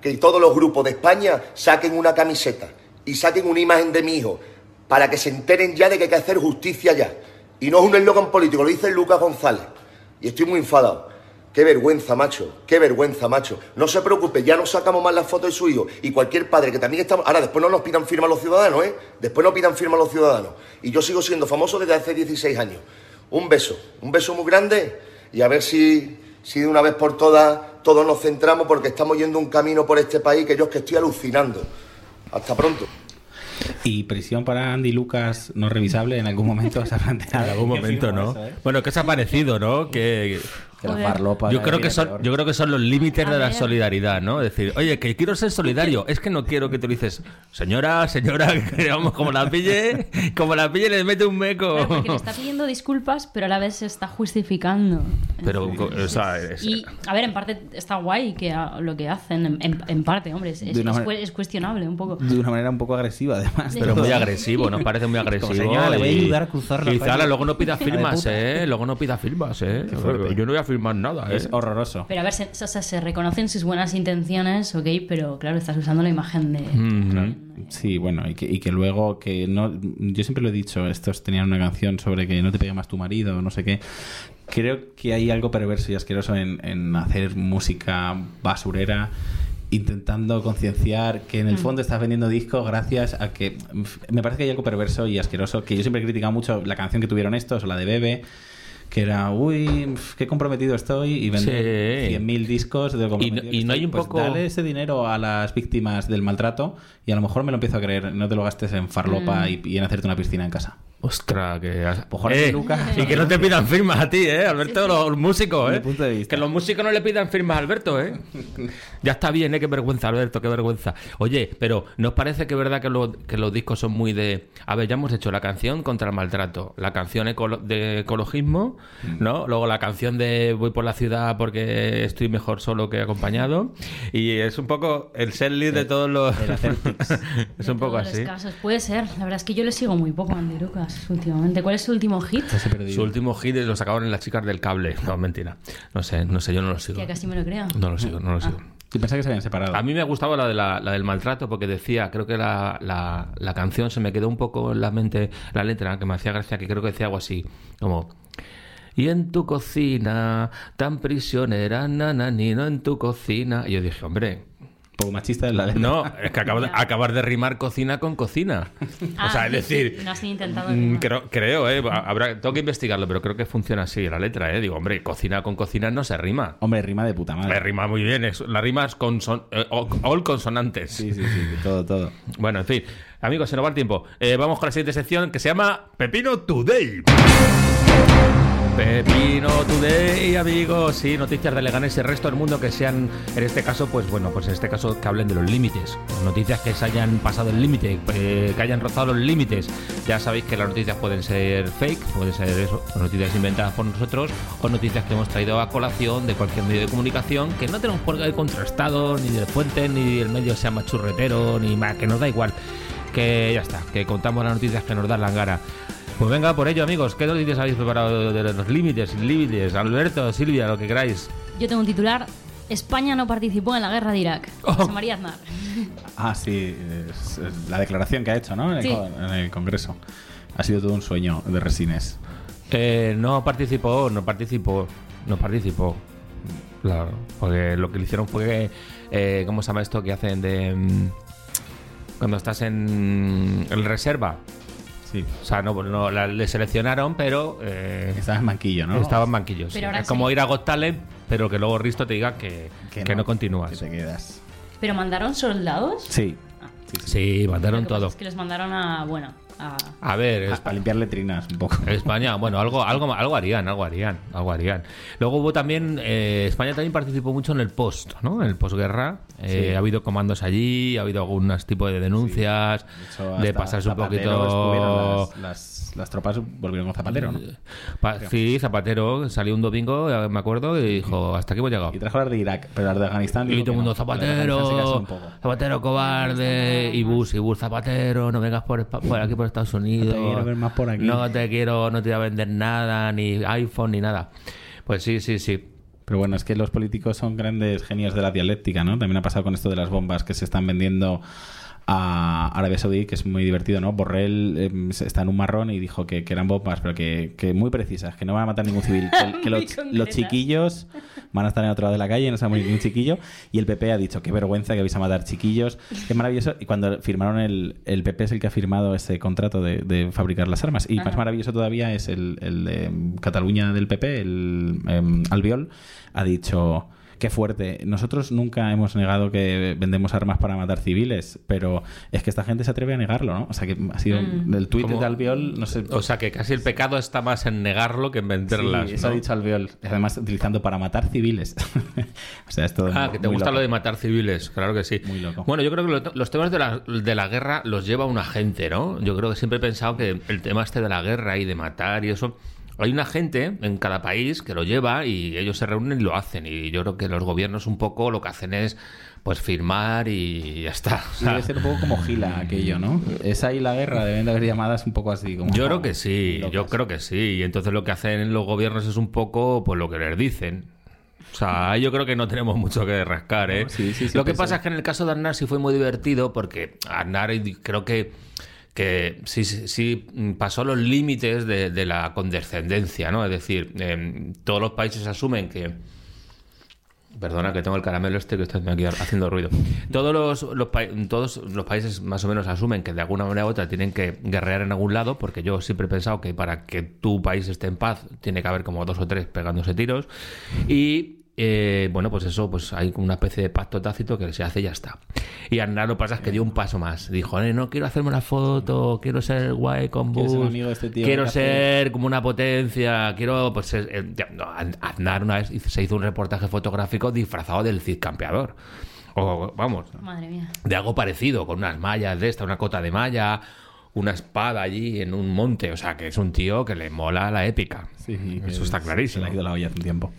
que todos los grupos de España saquen una camiseta y saquen una imagen de mi hijo para que se enteren ya de que hay que hacer justicia ya. Y no es un eslogan político, lo dice Lucas González. Y estoy muy enfadado. Qué vergüenza, macho. Qué vergüenza, macho. No se preocupe, ya no sacamos más las fotos de su hijo. Y cualquier padre que también está... Ahora, después no nos pidan firma a los ciudadanos, ¿eh? Después no pidan firma a los ciudadanos. Y yo sigo siendo famoso desde hace 16 años. Un beso. Un beso muy grande. Y a ver si, si de una vez por todas todos nos centramos porque estamos yendo un camino por este país que yo es que estoy alucinando. Hasta pronto. Y prisión para Andy Lucas no revisable en algún momento se ha planteado. En algún momento, ¿no? Eso, ¿eh? Bueno, ¿qué os ha parecido, no? Que Que la yo creo que son, peor. yo creo que son los límites de la solidaridad, ¿no? Es decir, oye, que quiero ser solidario, es que no quiero que tú dices, señora, señora, [laughs] que vamos, como la pille, como la pille le mete un meco. Claro, porque le está pidiendo disculpas, pero a la vez se está justificando. Pero, o sea, es- Y, a ver, en parte está guay que lo que hacen, en, en- parte, hombre, es, es- manera- es cuestionable un poco. De una manera un poco agresiva, además. Pero muy agresivo, nos parece muy [laughs] agresivo. señora, le voy a ayudar a cruzar la. Zara, luego no pida firmas. ¿eh? Luego no pida firmas, ¿eh? Yo no voy a firmar nada, ¿eh? Es horroroso. Pero a ver, se, o sea, se reconocen sus buenas intenciones, ok, pero claro, estás usando la imagen de... Ujú. Sí, bueno, y que, y que luego que no. Yo siempre lo he dicho, estos tenían una canción sobre que no te pegue más tu marido, no sé qué. Creo que hay algo perverso y asqueroso en, en hacer música basurera intentando concienciar que en el fondo estás vendiendo discos gracias a que me parece que hay algo perverso y asqueroso que yo siempre he criticado mucho la canción que tuvieron estos o la de Bebe que era uy qué comprometido estoy y vender Sí. 100.000 discos de lo Y- no hay un Pues poco- dale ese dinero a las víctimas del maltrato y a lo mejor me lo empiezo a creer no te lo gastes en farlopa y, y en hacerte una piscina en casa Ostras, que... Pues Jorge Eh, Lucas. y que no te pidan firmas a ti, ¿eh? Alberto, los músicos, ¿eh? Mi punto de vista. Que los músicos no le pidan firmas a Alberto, ¿eh? [laughs] ya está bien, ¿eh? Qué vergüenza, Alberto, qué vergüenza. Oye, pero ¿nos parece que es verdad que, lo- que los discos son muy de... A ver, ya hemos hecho la canción contra el maltrato, la canción ecolo- de ecologismo, Mm. ¿no? Luego la canción de voy por la ciudad porque estoy mejor solo que acompañado. Y es un poco el set list de todos los... [laughs] es un poco así. casos. Puede ser. La verdad es que yo le sigo muy poco a Andy Lucas últimamente. ¿Cuál es su último hit? Su último hit lo sacaban en las chicas del cable. No, mentira. No sé, no sé, yo no lo sigo. Que casi me lo creo. No lo sigo, no lo sigo. Sí, pensaba que se habían separado. A mí me gustaba la, de la, la del maltrato porque decía, creo que la, la, la canción se me quedó un poco en la mente, la letra, que me hacía gracia, que creo que decía algo así, como... Y en tu cocina, tan prisionera, nananino, en tu cocina. Y yo dije, hombre, poco machista es la letra. no, es que acabo de, [laughs] acabar de rimar cocina con cocina. o sea, Ah, es decir, No has intentado. Mm, rimar. Creo, creo, ¿eh? Habrá, tengo que investigarlo, pero creo que funciona así la letra, ¿eh? Digo, hombre, cocina con cocina no se rima. Hombre, rima de puta Me madre. rima muy bien, es, la rima es con all consonantes. Sí, sí, sí, todo, todo. Bueno, en fin, amigos, se nos va el tiempo. Eh, vamos con la siguiente sección que se llama Pepino Today. Pepino Today, amigos, sí, noticias de Leganés y el resto del mundo que sean, en este caso, pues bueno, pues en este caso que hablen de los límites, noticias que se hayan pasado el límite, eh, que hayan rozado los límites. Ya sabéis que las noticias pueden ser fake, pueden ser eso, noticias inventadas por nosotros o noticias que hemos traído a colación de cualquier medio de comunicación que no tenemos por qué contrastado ni de fuente, ni el medio sea machurretero, ni más, que nos da igual. Que ya está, que contamos las noticias que nos dan la gana. Pues venga por ello, amigos. ¿Qué noticias habéis preparado de los límites, límites? Alberto, Silvia, lo que queráis. Yo tengo un titular. España no participó en la guerra de Irak. Oh. José María Aznar. [laughs] Ah, sí, es- es la declaración que ha hecho, ¿no? En el, Sí. en el Congreso. Ha sido todo un sueño de Resines. Eh, no participó, no participó, no participó. Claro, porque lo que le hicieron fue, eh, ¿cómo se llama esto que hacen de... mm, cuando estás en, en reserva? Sí. O sea, no, no la, le seleccionaron, pero... eh, Estaba en banquillo, ¿no? Estaba en ahora es como ir a Got Talent, pero que luego Risto te diga que, que, no, continúas. Que te quedas. ¿Pero mandaron soldados? Sí. Ah. sí, sí. Sí, Lo mandaron todo. Es que les mandaron a. Bueno, a. A ver, Para limpiar letrinas un poco. [laughs] España, bueno, algo, algo, algo harían, algo harían, algo harían. Luego hubo también, eh, España también participó mucho en el post, ¿no? En el postguerra. Eh, Sí. Ha habido comandos allí, ha habido algunos tipos de denuncias, De hecho, de pasarse un poquito. las, las tropas volvieron con Zapatero, ¿no? Pa- sí, Zapatero salió un domingo, me acuerdo, y dijo, hasta aquí hemos llegado. Y trajo las de Irak, pero las de Afganistán. Y todo el mundo, no. Zapatero. Zapatero cobarde, y Bus, y Bus Zapatero, no vengas por, por aquí por Estados Unidos. No te quiero ver más por aquí. No te quiero, no te voy a vender nada, ni iPhone, ni nada. Pues sí, sí, sí. Pero bueno, es que los políticos son grandes genios de la dialéctica, ¿no? También ha pasado con esto de las bombas que se están vendiendo a Arabia Saudí, que es muy divertido, ¿no? Borrell eh, está en un marrón y dijo que, que eran bombas, pero que, que muy precisas, que no van a matar ningún civil. Que, [laughs] los, chiquillos van a estar en otro lado de la calle, no morir ningún chiquillo. Y el PP ha dicho, qué vergüenza que vais a matar chiquillos, qué maravilloso. Y cuando firmaron el, el PP es el que ha firmado ese contrato de, de fabricar las armas. Y más maravilloso todavía es el, el de Cataluña del PP, el em, Albiol, ha dicho... Qué fuerte. Nosotros nunca hemos negado que vendemos armas para matar civiles, pero es que esta gente se atreve a negarlo, ¿no? O sea, que ha sido Mm. el tuit de Albiol, no sé. O sea que casi el pecado está más en negarlo que en venderlas. Sí, eso ¿no? ha dicho Albiol. Además, utilizando para matar civiles. [laughs] o sea, es todo. Ah, que te muy gusta loco. lo de matar civiles, claro que sí. Muy loco. Bueno, yo creo que lo- los temas de la, de la guerra los lleva una gente, ¿no? Yo creo que siempre he pensado que el tema este de la guerra y de matar y eso, hay una gente en cada país que lo lleva y ellos se reúnen y lo hacen. Y yo creo que los gobiernos un poco lo que hacen es pues firmar y ya está. O sea, debe ser un poco como gila aquello, ¿no? Esa y la guerra deben de haber llamadas un poco así. Como, Yo creo que sí, locas. yo creo que sí. Y entonces lo que hacen los gobiernos es un poco pues lo que les dicen. O sea, ahí yo creo que no tenemos mucho que rascar, ¿eh? No, sí, sí, sí, lo que pasa es que en el caso de Aznar sí fue muy divertido porque Aznar creo que, que sí, pasó los límites de, la condescendencia, ¿no? Es decir, em, todos los países asumen que... Perdona que tengo el caramelo este que está aquí haciendo ruido. Todos los, todos los países más o menos asumen que de alguna manera u otra tienen que guerrear en algún lado, porque yo siempre he pensado que para que tu país esté en paz tiene que haber como dos o tres pegándose tiros. Y eh, bueno, pues eso, pues hay como una especie de pacto tácito que se hace y ya está. Y Aznar lo que pasa es que dio un paso más. Dijo, "Eh, no quiero hacerme una foto, quiero ser guay con ser Bush, amigo de este tío quiero ser como una potencia, quiero, pues, ser- eh, no, Aznar una vez se hizo un reportaje fotográfico disfrazado del Cid campeador. O, vamos, Madre mía. de algo parecido, con unas mallas de esta, una cota de malla, una espada allí en un monte. O sea, que es un tío que le mola la épica. Sí, Eso está Se clarísimo. le ha ido la olla hace un tiempo.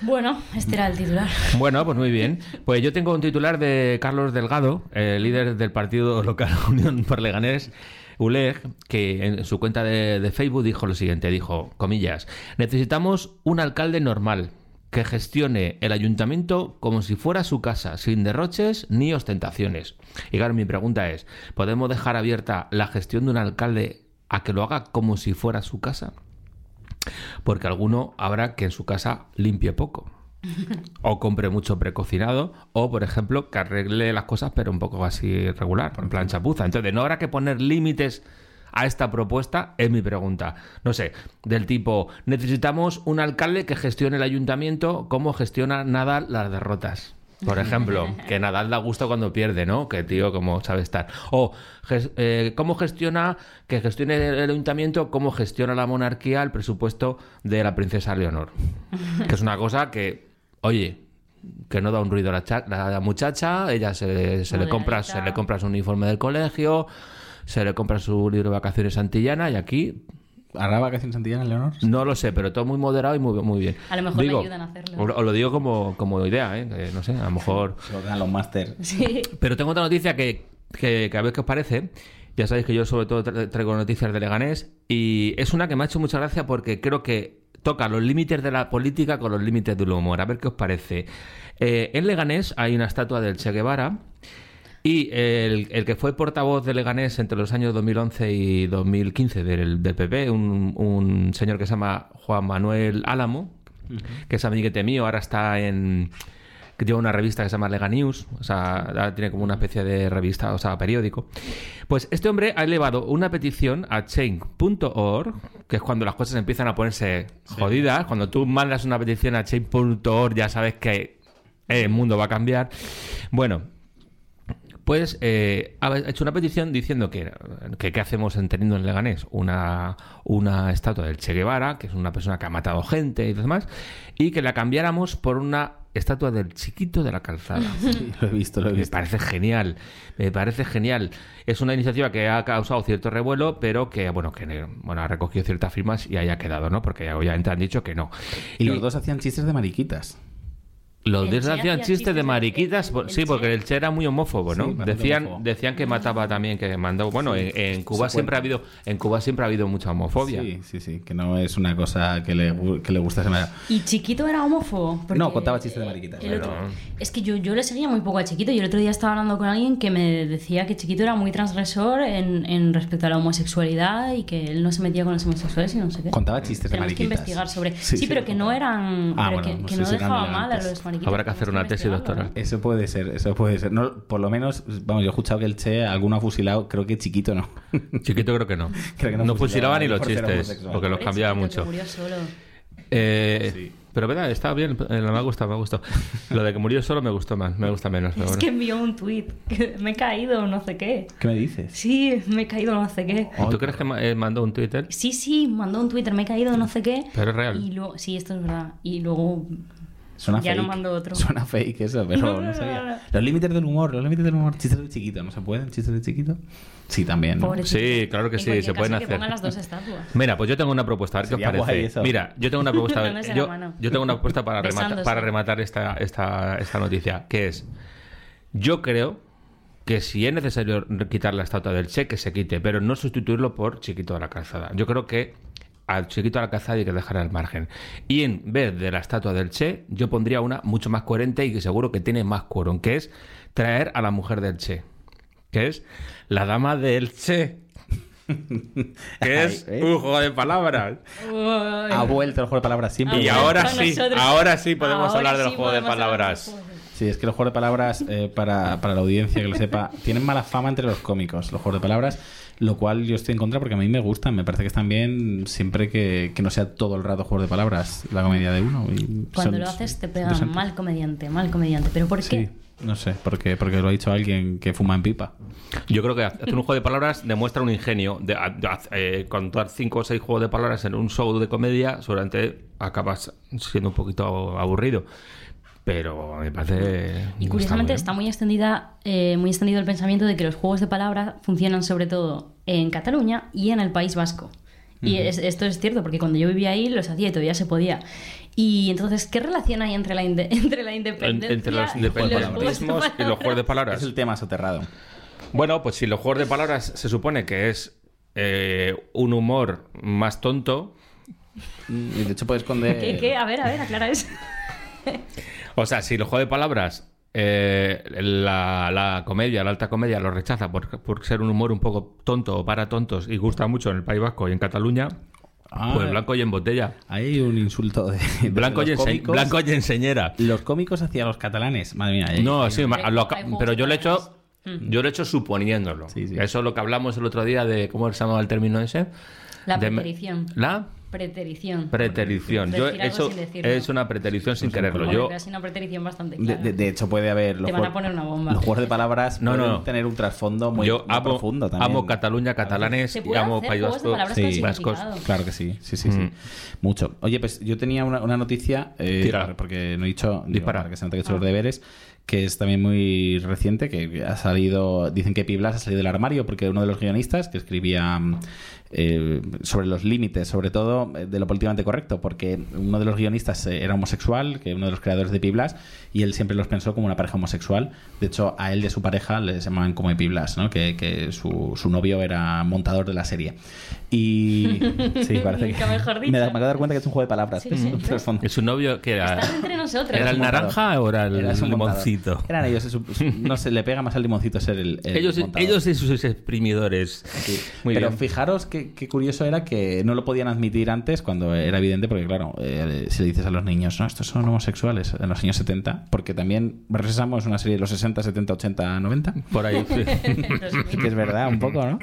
Bueno, este era el titular. Bueno, pues muy bien. Pues yo tengo un titular de Carlos Delgado, el líder del partido local [laughs] Unión por Leganés, ULEG, que en su cuenta de, de Facebook dijo lo siguiente, dijo, comillas, necesitamos un alcalde normal, que gestione el ayuntamiento como si fuera su casa, sin derroches ni ostentaciones. Y claro, mi pregunta es, ¿podemos dejar abierta la gestión de un alcalde a que lo haga como si fuera su casa? Porque alguno habrá que en su casa limpie poco. O compre mucho precocinado, o por ejemplo, que arregle las cosas, pero un poco así regular, en plan chapuza. Entonces, no habrá que poner límites a esta propuesta, es mi pregunta. No sé, del tipo, necesitamos un alcalde que gestione el ayuntamiento como gestiona Nadal las derrotas. Por ejemplo, que Nadal da gusto cuando pierde, ¿no? Que tío, como sabe estar. O eh, cómo gestiona, que gestione el ayuntamiento, cómo gestiona la monarquía el presupuesto de la princesa Leonor. Que es una cosa que, oye, que no da un ruido a la, cha- la muchacha, ella se, se le compra, se le compra su uniforme del colegio, se le compra su libro de vacaciones Santillana y aquí ¿Hará vacaciones Santillana, Leonor? no lo sé, pero todo muy moderado y muy, muy bien. A lo mejor le ayudan a hacerlo. Os, lo digo como, como idea, ¿eh? Que no sé, a lo mejor... Se lo dan los máster. Sí. Pero tengo otra noticia que, que, que a ver qué os parece. Ya sabéis que yo sobre todo tra- traigo noticias de Leganés y es una que me ha hecho mucha gracia porque creo que toca los límites de la política con los límites del humor. A ver qué os parece. Eh, en Leganés hay una estatua del Che Guevara y el, el que fue portavoz de Leganés entre los años 2011 y 2015 del, del PP, un, un señor que se llama Juan Manuel Álamo, que es amiguete mío, ahora está en que lleva una revista que se llama Lega News, o sea, ahora tiene como una especie de revista, o sea, periódico. Pues este hombre ha elevado una petición a change.org, que es cuando las cosas empiezan a ponerse jodidas, cuando tú mandas una petición a change.org ya sabes que el mundo va a cambiar. Bueno, pues eh, ha hecho una petición diciendo que, que qué hacemos en teniendo en Leganés una, una estatua del Che Guevara, que es una persona que ha matado gente y demás, y que la cambiáramos por una estatua del chiquito de la calzada. [laughs] Sí, lo he visto, lo he Me visto. parece genial, me parece genial. Es una iniciativa que ha causado cierto revuelo, pero que bueno, que bueno, ha recogido ciertas firmas y ahí ha quedado, ¿no? Porque obviamente han dicho que no. Y los dos hacían chistes de mariquitas. Los Che hacían hacía chistes de mariquitas, el- por- el sí, porque el Che era muy homófobo, ¿no? Sí, decían, homófobo. decían que mataba también, que mandó. Bueno, en, en Cuba siempre ha habido, en Cuba siempre ha habido mucha homofobia. Sí, sí, sí. Que no es una cosa que le, que le gusta manera. ¿Y Chiquito era homófobo? No, contaba chistes de mariquitas, pero- otro- Es que yo, yo le seguía muy poco a Chiquito y el otro día estaba hablando con alguien que me decía que Chiquito era muy transgresor en, en respecto a la homosexualidad y que él no se metía con los homosexuales y no sé qué. Contaba chistes de Tenemos que mariquitas. investigar sobre... Sí, Sí, sí, pero que no eran... Ah, pero bueno, que, no que sé no dejaba mal a los mariquitas. Habrá que hacer una tesis doctoral. Eso puede ser, eso puede ser. No, por lo menos, vamos, yo he escuchado que el Che alguno ha fusilado, creo que chiquito no. [laughs] Chiquito creo que no. [laughs] Creo que no no fusilaba fusilaba ni los chistes, porque los cambiaba mucho. que murió solo. Eh, Sí. Pero verdad, está bien, eh, me ha gustado, me ha gustado. Lo de que murió solo me gustó más, me gusta menos. pero Es bueno. que envió un tuit que me he caído, no sé qué. ¿Qué me dices? Sí, me he caído, no sé qué. ¿Y ¿Tú crees que eh, mandó un Twitter? Sí, sí, mandó un Twitter, me he caído, no sé qué. Pero es real. Y luego, sí, esto es verdad. Y luego Suena Ya fake. no mando otro. Suena fake eso, pero No, [laughs] sabía. Los límites del humor, los límites del humor. Chistes de chiquito, ¿no se pueden? ¿Chistes de chiquito? Sí, también. Sí, claro que En sí, se pueden caso, hacer. Que pongan las dos [laughs] estatuas. Mira, pues yo tengo una propuesta, a ver qué os parece. eso. Mira, yo tengo una [laughs] propuesta. Yo, mano. yo tengo una propuesta para, remata- Besándose. para rematar esta, esta, esta noticia, que es, yo creo que si es necesario quitar la estatua del Che, que se quite, pero no sustituirlo por Chiquito de la Calzada. Yo creo que al Chiquito Calzada hay que dejar al margen. Y en vez de la estatua del Che, yo pondría una mucho más coherente y que seguro que tiene más quórum, que es traer a la mujer del Che, que es la dama del Che. [laughs] que es Ay, ¿eh? un juego de palabras. Ha vuelto el juego de palabras siempre. Y Ah, ahora con sí, ahora sí podemos Ahora hablar del sí juego de del palabras. Sí, es que los juegos de palabras, eh, para, para la audiencia que lo sepa, [laughs] tienen mala fama entre los cómicos, los juegos de palabras, lo cual yo estoy en contra porque a mí me gustan, me parece que están bien siempre que, que no sea todo el rato juegos de palabras la comedia de uno. y Cuando son- lo haces te pegan mal comediante, mal comediante. ¿Pero por qué? Sí, no sé, porque, porque lo ha dicho alguien que fuma en pipa. Yo creo que hacer un juego de palabras demuestra un ingenio. De, de- eh, contar cinco o seis juegos de palabras en un show de comedia, seguramente acabas siendo un poquito aburrido. Pero me parece. Y curiosamente está está muy extendida, eh, muy extendido el pensamiento de que los juegos de palabras funcionan sobre todo en Cataluña y en el País Vasco. Y es- esto es cierto, porque cuando yo vivía ahí los hacía y todavía se podía. Y entonces, ¿qué relación hay entre la, [laughs] entre la En- independencia entre los y los juegos de y los juegos de Es palabras. el tema soterrado. Bueno, pues si los juegos de palabras se supone que es eh, un humor más tonto, Y de hecho puedes esconder... [laughs] ¿Qué, qué? A ver, a ver, aclara eso. O sea, si el juego de palabras, eh, la, la comedia, la alta comedia, lo rechaza por, por ser un humor un poco tonto o para tontos y gusta mucho en el País Vasco y en Cataluña, Ah, pues blanco y en botella. Hay un insulto de, de Blanco y, los ense- cómicos. blanco y enseñera. Los cómicos hacia los catalanes. Madre mía. hay- No, hay- sí, ma- Hay- lo hay ca- juegos pero yo lo he hecho, yo lo he hecho suponiéndolo. Sí, sí. Eso es lo que hablamos el otro día de cómo se llamaba el término ese. La De- preterición. La Preterición. preterición. Yo es una preterición sin quererlo. Bueno, Yo es una preterición bastante De, clara. de- de hecho, puede haber. Los Te van a juegos- poner una bomba. Los juegos de palabras No, pueden no. tener un trasfondo muy, yo muy amo, profundo también. amo Cataluña, catalanes y amo País Vasco. Sí. vascos. Claro que sí, sí, sí, sí. Mm. Mucho. Oye, pues yo tenía una, una noticia, eh, Tira. porque no he dicho, digo, Dispara. para que se note que he hecho los deberes, que es también muy reciente, que ha salido, dicen que Piblas ha salido del armario, porque uno de los guionistas que escribía mm, eh, sobre los límites, sobre todo eh, de lo políticamente correcto, porque uno de los guionistas eh, era homosexual, que uno de los creadores de Piblas, y él siempre los pensó como una pareja homosexual. De hecho, a él y a su pareja les llamaban como Piblas, ¿no? que, que su, su novio era montador de la serie. Y [laughs] sí, parece que Nunca mejor dicho. me, da- me acabo de dar cuenta que es un juego de palabras. Sí, Es sí. un [laughs] trasfondo. ¿Y su novio que era? Entre nosotros. ¿Era el naranja o era el Era su montador. limoncito? Eran ellos, su- no se le pega más al limoncito ser el, el Ellos, montador. ellos y sus exprimidores. Sí. Muy Pero bien. fijaros qué, qué curioso era que no lo podían admitir antes cuando era evidente, porque claro, eh, si le dices a los niños, no, estos son homosexuales en los años 70, porque también regresamos una serie de los 60, 70, 80, 90, Por ahí. sí. [laughs] [laughs] que es verdad, un poco, ¿no?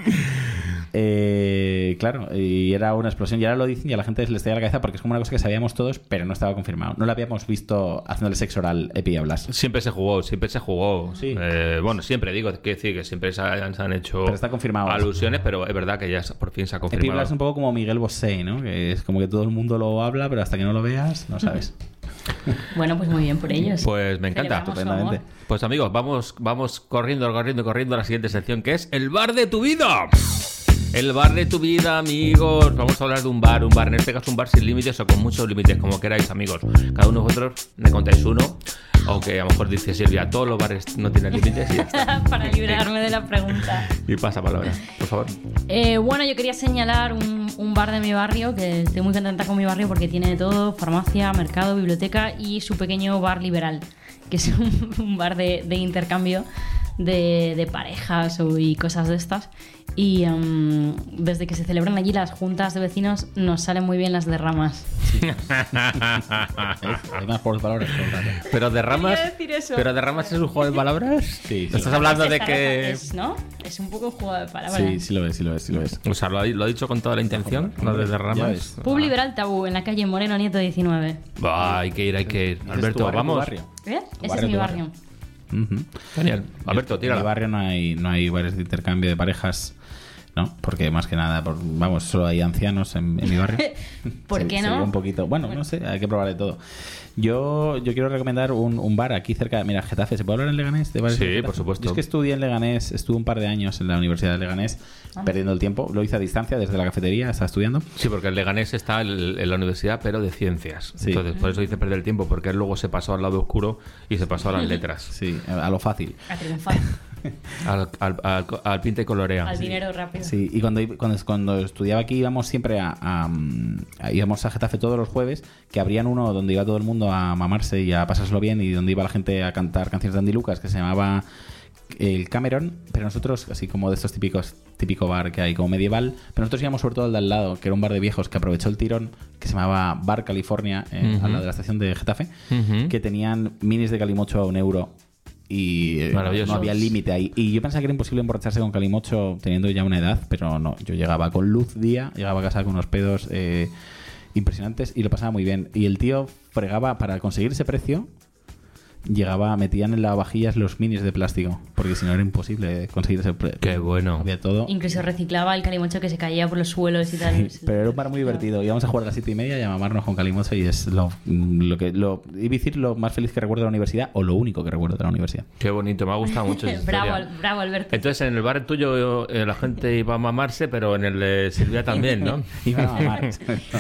Eh, claro, y era una explosión. Y ahora lo dicen y a la gente les estalla la cabeza porque es como una cosa que sabíamos todos, pero no estaba confirmado. No lo habíamos visto haciéndole sexo oral Epi Blas. Siempre se jugó, siempre se jugó. Sí. Eh, bueno, siempre digo, que decir que siempre se han, se han hecho Pero está confirmado. alusiones, pero es verdad que ya por fin se ha Epi confirmado. Blas es un poco como Miguel Bosé, ¿no? Que es como que todo el mundo lo habla, pero hasta que no lo veas, no sabes. [laughs] Bueno, pues muy bien por ellos. Pues me encanta. Estupendamente. Pues amigos, vamos, vamos corriendo, corriendo, corriendo a la siguiente sección que es el bar de tu vida. El bar de tu vida, amigos. Vamos a hablar de un bar, un bar, en este caso un bar sin límites o con muchos límites, como queráis, amigos. Cada uno de vosotros me contáis uno, aunque a lo mejor dice Silvia, todos los bares no tienen límites y ya está. [laughs] Para librarme de la pregunta. [laughs] Y pasa palabra, por favor. Eh, bueno, yo quería señalar un, un bar de mi barrio, que estoy muy contenta con mi barrio porque tiene de todo, farmacia, mercado, biblioteca y su pequeño bar liberal, que es [laughs] un, un bar de, de intercambio de, de parejas o- y cosas de estas. Y em, desde que se celebran allí las juntas de vecinos nos salen muy bien las derramas. [laughs] Hay más por palabras. por. Pero de ramas. Quería decir eso. Pero de ramas es un juego de [laughs] palabras. Sí, sí. Estás hablando de Esta que. Es, ¿no? es un poco un juego de palabras. Sí, sí lo es, sí lo es, sí lo es. O sea, lo ha, lo ha dicho con toda la intención, lo de Ya derramas. ves. Pub Liberal Tabú, en la calle Moreno Nieto 19. Va, hay que ir, hay que ir. ¿Ese es tu Alberto, vamos. ¿Eh? Ese barrio, es mi tu barrio. Ujú. Genial. Alberto, En tírala. mi barrio no hay, no hay bares de intercambio de parejas, ¿no? Porque más que nada, por- vamos, solo hay ancianos en, en mi barrio. [laughs] ¿Por Se- qué no? un poquito. Bueno, no sé, hay que probar de todo. Yo, yo quiero recomendar un, un bar aquí cerca. Mira, Getafe, ¿se puede hablar en Leganés? De bares Sí, de por supuesto. Yo es que estudié en Leganés, estuve un par de años en la Universidad de Leganés, Ah. perdiendo el tiempo. Lo hice a distancia desde la cafetería, estaba estudiando. Sí, porque el Leganés está en en la universidad, pero de ciencias. Sí. Entonces, por eso dice perder el tiempo, porque él luego se pasó al lado oscuro y se pasó a las [laughs] letras. Sí, a lo fácil. A triunfar. [laughs] [laughs] Al, al, al- al pinta y colorea. Al dinero rápido. Sí, y cuando, cuando, cuando estudiaba aquí íbamos siempre a, a, a- íbamos a Getafe todos los jueves, que abrían uno donde iba todo el mundo a mamarse y a pasárselo bien y donde iba la gente a cantar canciones de Andy Lucas, que se llamaba el Cameron, pero nosotros, así como de estos típicos típico bar que hay como medieval, pero nosotros íbamos sobre todo al de al lado, que era un bar de viejos que aprovechó el tirón, que se llamaba Bar California, eh, Ujú. al lado de la estación de Getafe, que tenían minis de calimocho a un euro y eh, no había límite ahí. Y yo pensaba que era imposible emborracharse con calimocho teniendo ya una edad, pero no. Yo llegaba con luz día, llegaba a casa con unos pedos eh, impresionantes y lo pasaba muy bien. Y el tío fregaba para conseguir ese precio. Llegaba, metían en lavavajillas los minis de plástico, porque si no era imposible conseguir ese precio. Qué bueno. Había todo. Incluso reciclaba el calimocho que se caía por los suelos y tal. Pero era un bar muy divertido. Íbamos a jugar a las siete y media y a mamarnos con calimocho y es lo, lo que lo iba a decir lo más feliz que recuerdo de la universidad o lo único que recuerdo de la universidad. Qué bonito, me ha gustado mucho esa [laughs] bravo, bravo, Alberto. Entonces, en el bar tuyo eh, la gente iba a mamarse, pero en el de Silvia también, ¿no? [laughs] Iban a mamar. [laughs]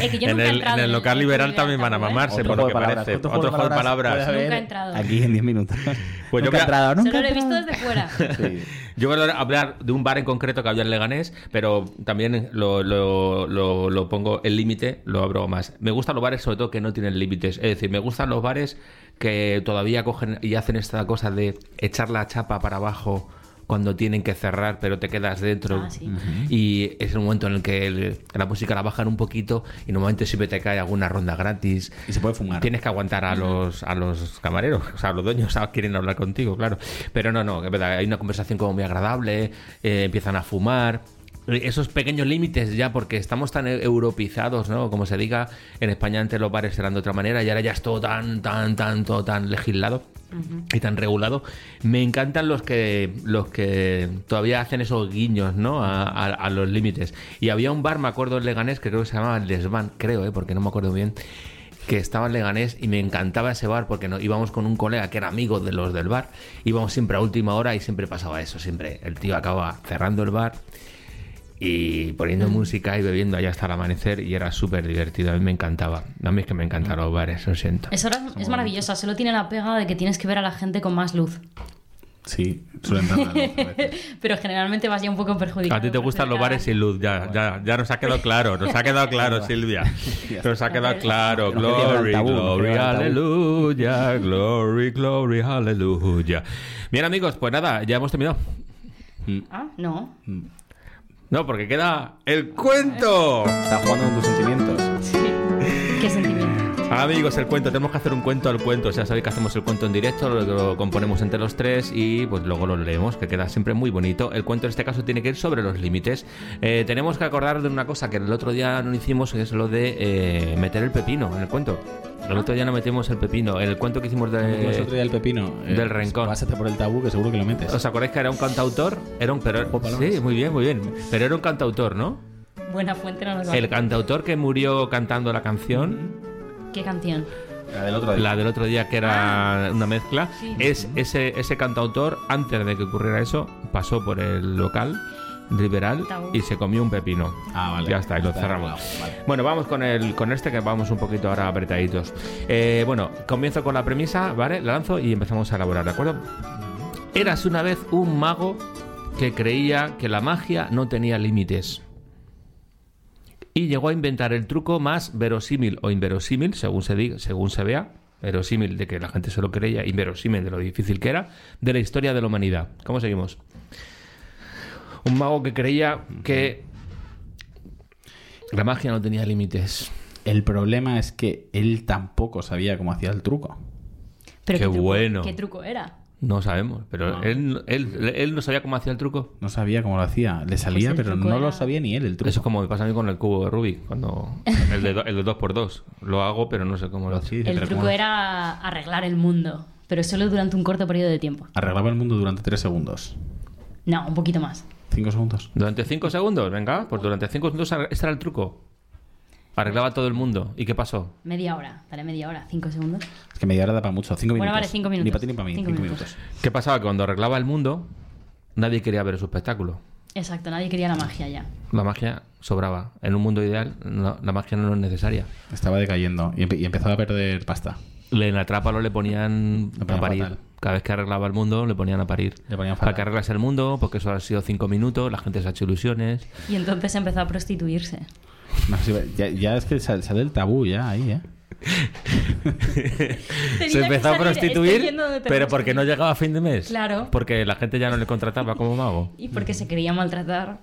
Es que yo en, nunca he el, entrado en el local liberal Liberal también van a ¿eh? mamarse, por lo que palabras, parece. otro juego de palabras palabras. Nunca he entrado. Aquí aquí en 10 minutos. [laughs] Pues yo nunca a- he entrado, nunca Solo lo he visto desde fuera. [laughs] Sí. Yo voy a hablar de un bar en concreto que había en Leganés, pero también lo, lo- lo- lo pongo el límite, lo abro más. Me gustan los bares sobre todo que no tienen límites. Es decir, me gustan los bares que todavía cogen y hacen esta cosa de echar la chapa para abajo cuando tienen que cerrar, pero te quedas dentro. Ah, sí. Y es el momento en el que el- la música la bajan un poquito y normalmente siempre te cae alguna ronda gratis. Y se puede fumar. Tienes que aguantar a los, a los camareros, o sea, a los dueños quieren hablar contigo, claro. Pero no, no, es verdad, hay una conversación como muy agradable, eh, empiezan a fumar. Esos pequeños límites ya, porque estamos tan europeizados, ¿no? Como se diga, en España antes los bares eran de otra manera y ahora ya es todo tan, tan, tan, todo y tan regulado. Me encantan los que los que todavía hacen esos guiños, ¿no? A, los límites. Y había un bar, me acuerdo en Leganés, que creo que se llamaba El Desván, creo, ¿eh? Porque no me acuerdo bien que estaba en Leganés y me encantaba ese bar porque no, íbamos con un colega que era amigo de los del bar, íbamos siempre a última hora y siempre pasaba eso, siempre el tío acababa cerrando el bar y poniendo música y bebiendo allá hasta el amanecer y era súper divertido, a mí me encantaba, a mí es que me encantan los bares, lo siento. Esa hora es maravillosa, solo tiene la pega de que tienes que ver a la gente con más luz. Sí, suelen tardar a veces. [laughs] Pero generalmente vas ya un poco perjudicado. A ti te gustan los bares sin luz, ya, ya, ya nos ha quedado claro, nos ha quedado claro, Silvia. [laughs] Nos ha quedado [laughs] claro. Glory, glory, aleluya, glory, glory, aleluya. Bien, amigos, pues nada, ya hemos terminado. Ah, no. No, porque queda el cuento. Está jugando con tus sentimientos. Amigos, el cuento, tenemos que hacer un cuento al cuento. Ya sabéis que hacemos el cuento en directo, lo, lo componemos entre los tres y pues luego lo leemos, que queda siempre muy bonito. El cuento en este caso tiene que ir sobre los límites. Eh, tenemos que acordar de una cosa que el otro día no hicimos, que es lo de eh, meter el pepino en el cuento. El otro día no metimos el pepino. El cuento que hicimos Metimos otro de... día el pepino. eh, del rencón. Pásate por el tabú que seguro que lo metes. ¿Os acordáis que era un cantautor? Era un... Pero, sí, muy bien, muy bien. Pero era un cantautor, ¿no? Buena fuente no nos va El cantautor que murió cantando la canción... ¿Qué canción? La del otro día. La del otro día que era una mezcla. Ah. sí. Es ese, ese cantautor, antes de que ocurriera eso, pasó por el local liberal y se comió un pepino. Ah, vale. Ya está, y lo Está cerramos. vale. Bueno, vamos con el con este que vamos un poquito ahora apretaditos. Eh, bueno, comienzo con la premisa, ¿vale? La lanzo y empezamos a elaborar, ¿de acuerdo? Eras una vez un mago que creía que la magia no tenía límites. Y llegó a inventar el truco más verosímil o inverosímil, según se diga, según se vea, verosímil de que la gente se lo creía, inverosímil de lo difícil que era, de la historia de la humanidad. ¿Cómo seguimos? Un mago que creía que la magia no tenía límites. El problema es que él tampoco sabía cómo hacía el truco. Pero Qué truco- bueno. ¿Qué truco era? No sabemos, pero No. Él, él, él no sabía cómo hacía el truco. No sabía cómo lo hacía. Le salía, el pero no era- lo sabía ni él el truco. Eso es como me pasa a mí con el cubo de Rubik, cuando [laughs] el de, do- el de 2x2. Lo hago, pero no sé cómo lo hacía. El truco era arreglar el mundo, pero solo durante un corto periodo de tiempo. Arreglaba el mundo durante tres segundos. No, un poquito más. Cinco segundos. Durante 5 segundos, venga, pues durante 5 segundos este era el truco. Arreglaba todo el mundo. ¿Y qué pasó? Media hora, dale media hora, cinco segundos. Es que media hora da para mucho. Cinco Bueno, minutos. vale, cinco minutos. Ni para ti ni para mí. Cinco Cinco, minutos. minutos. ¿Qué pasaba? Que cuando arreglaba el mundo, nadie quería ver su espectáculo. Exacto, nadie quería la magia ya. La magia sobraba. En un mundo ideal, no- la magia no es necesaria. Estaba decayendo y, empe- y empezaba a perder pasta. Le- En la trápalo le ponían a parir. fatal. Cada vez que arreglaba el mundo, le ponían a parir. Le ponían Para fatal. que arreglas el mundo, porque eso ha sido 5 minutos, la gente se ha hecho ilusiones. Y entonces empezó a prostituirse. No, ya, ya es que sal- sale el tabú ya ahí, ¿eh? se empezó a prostituir, pero porque no llega llegaba a fin de mes. Claro. Porque la gente ya no le contrataba como mago. Y porque se quería maltratar.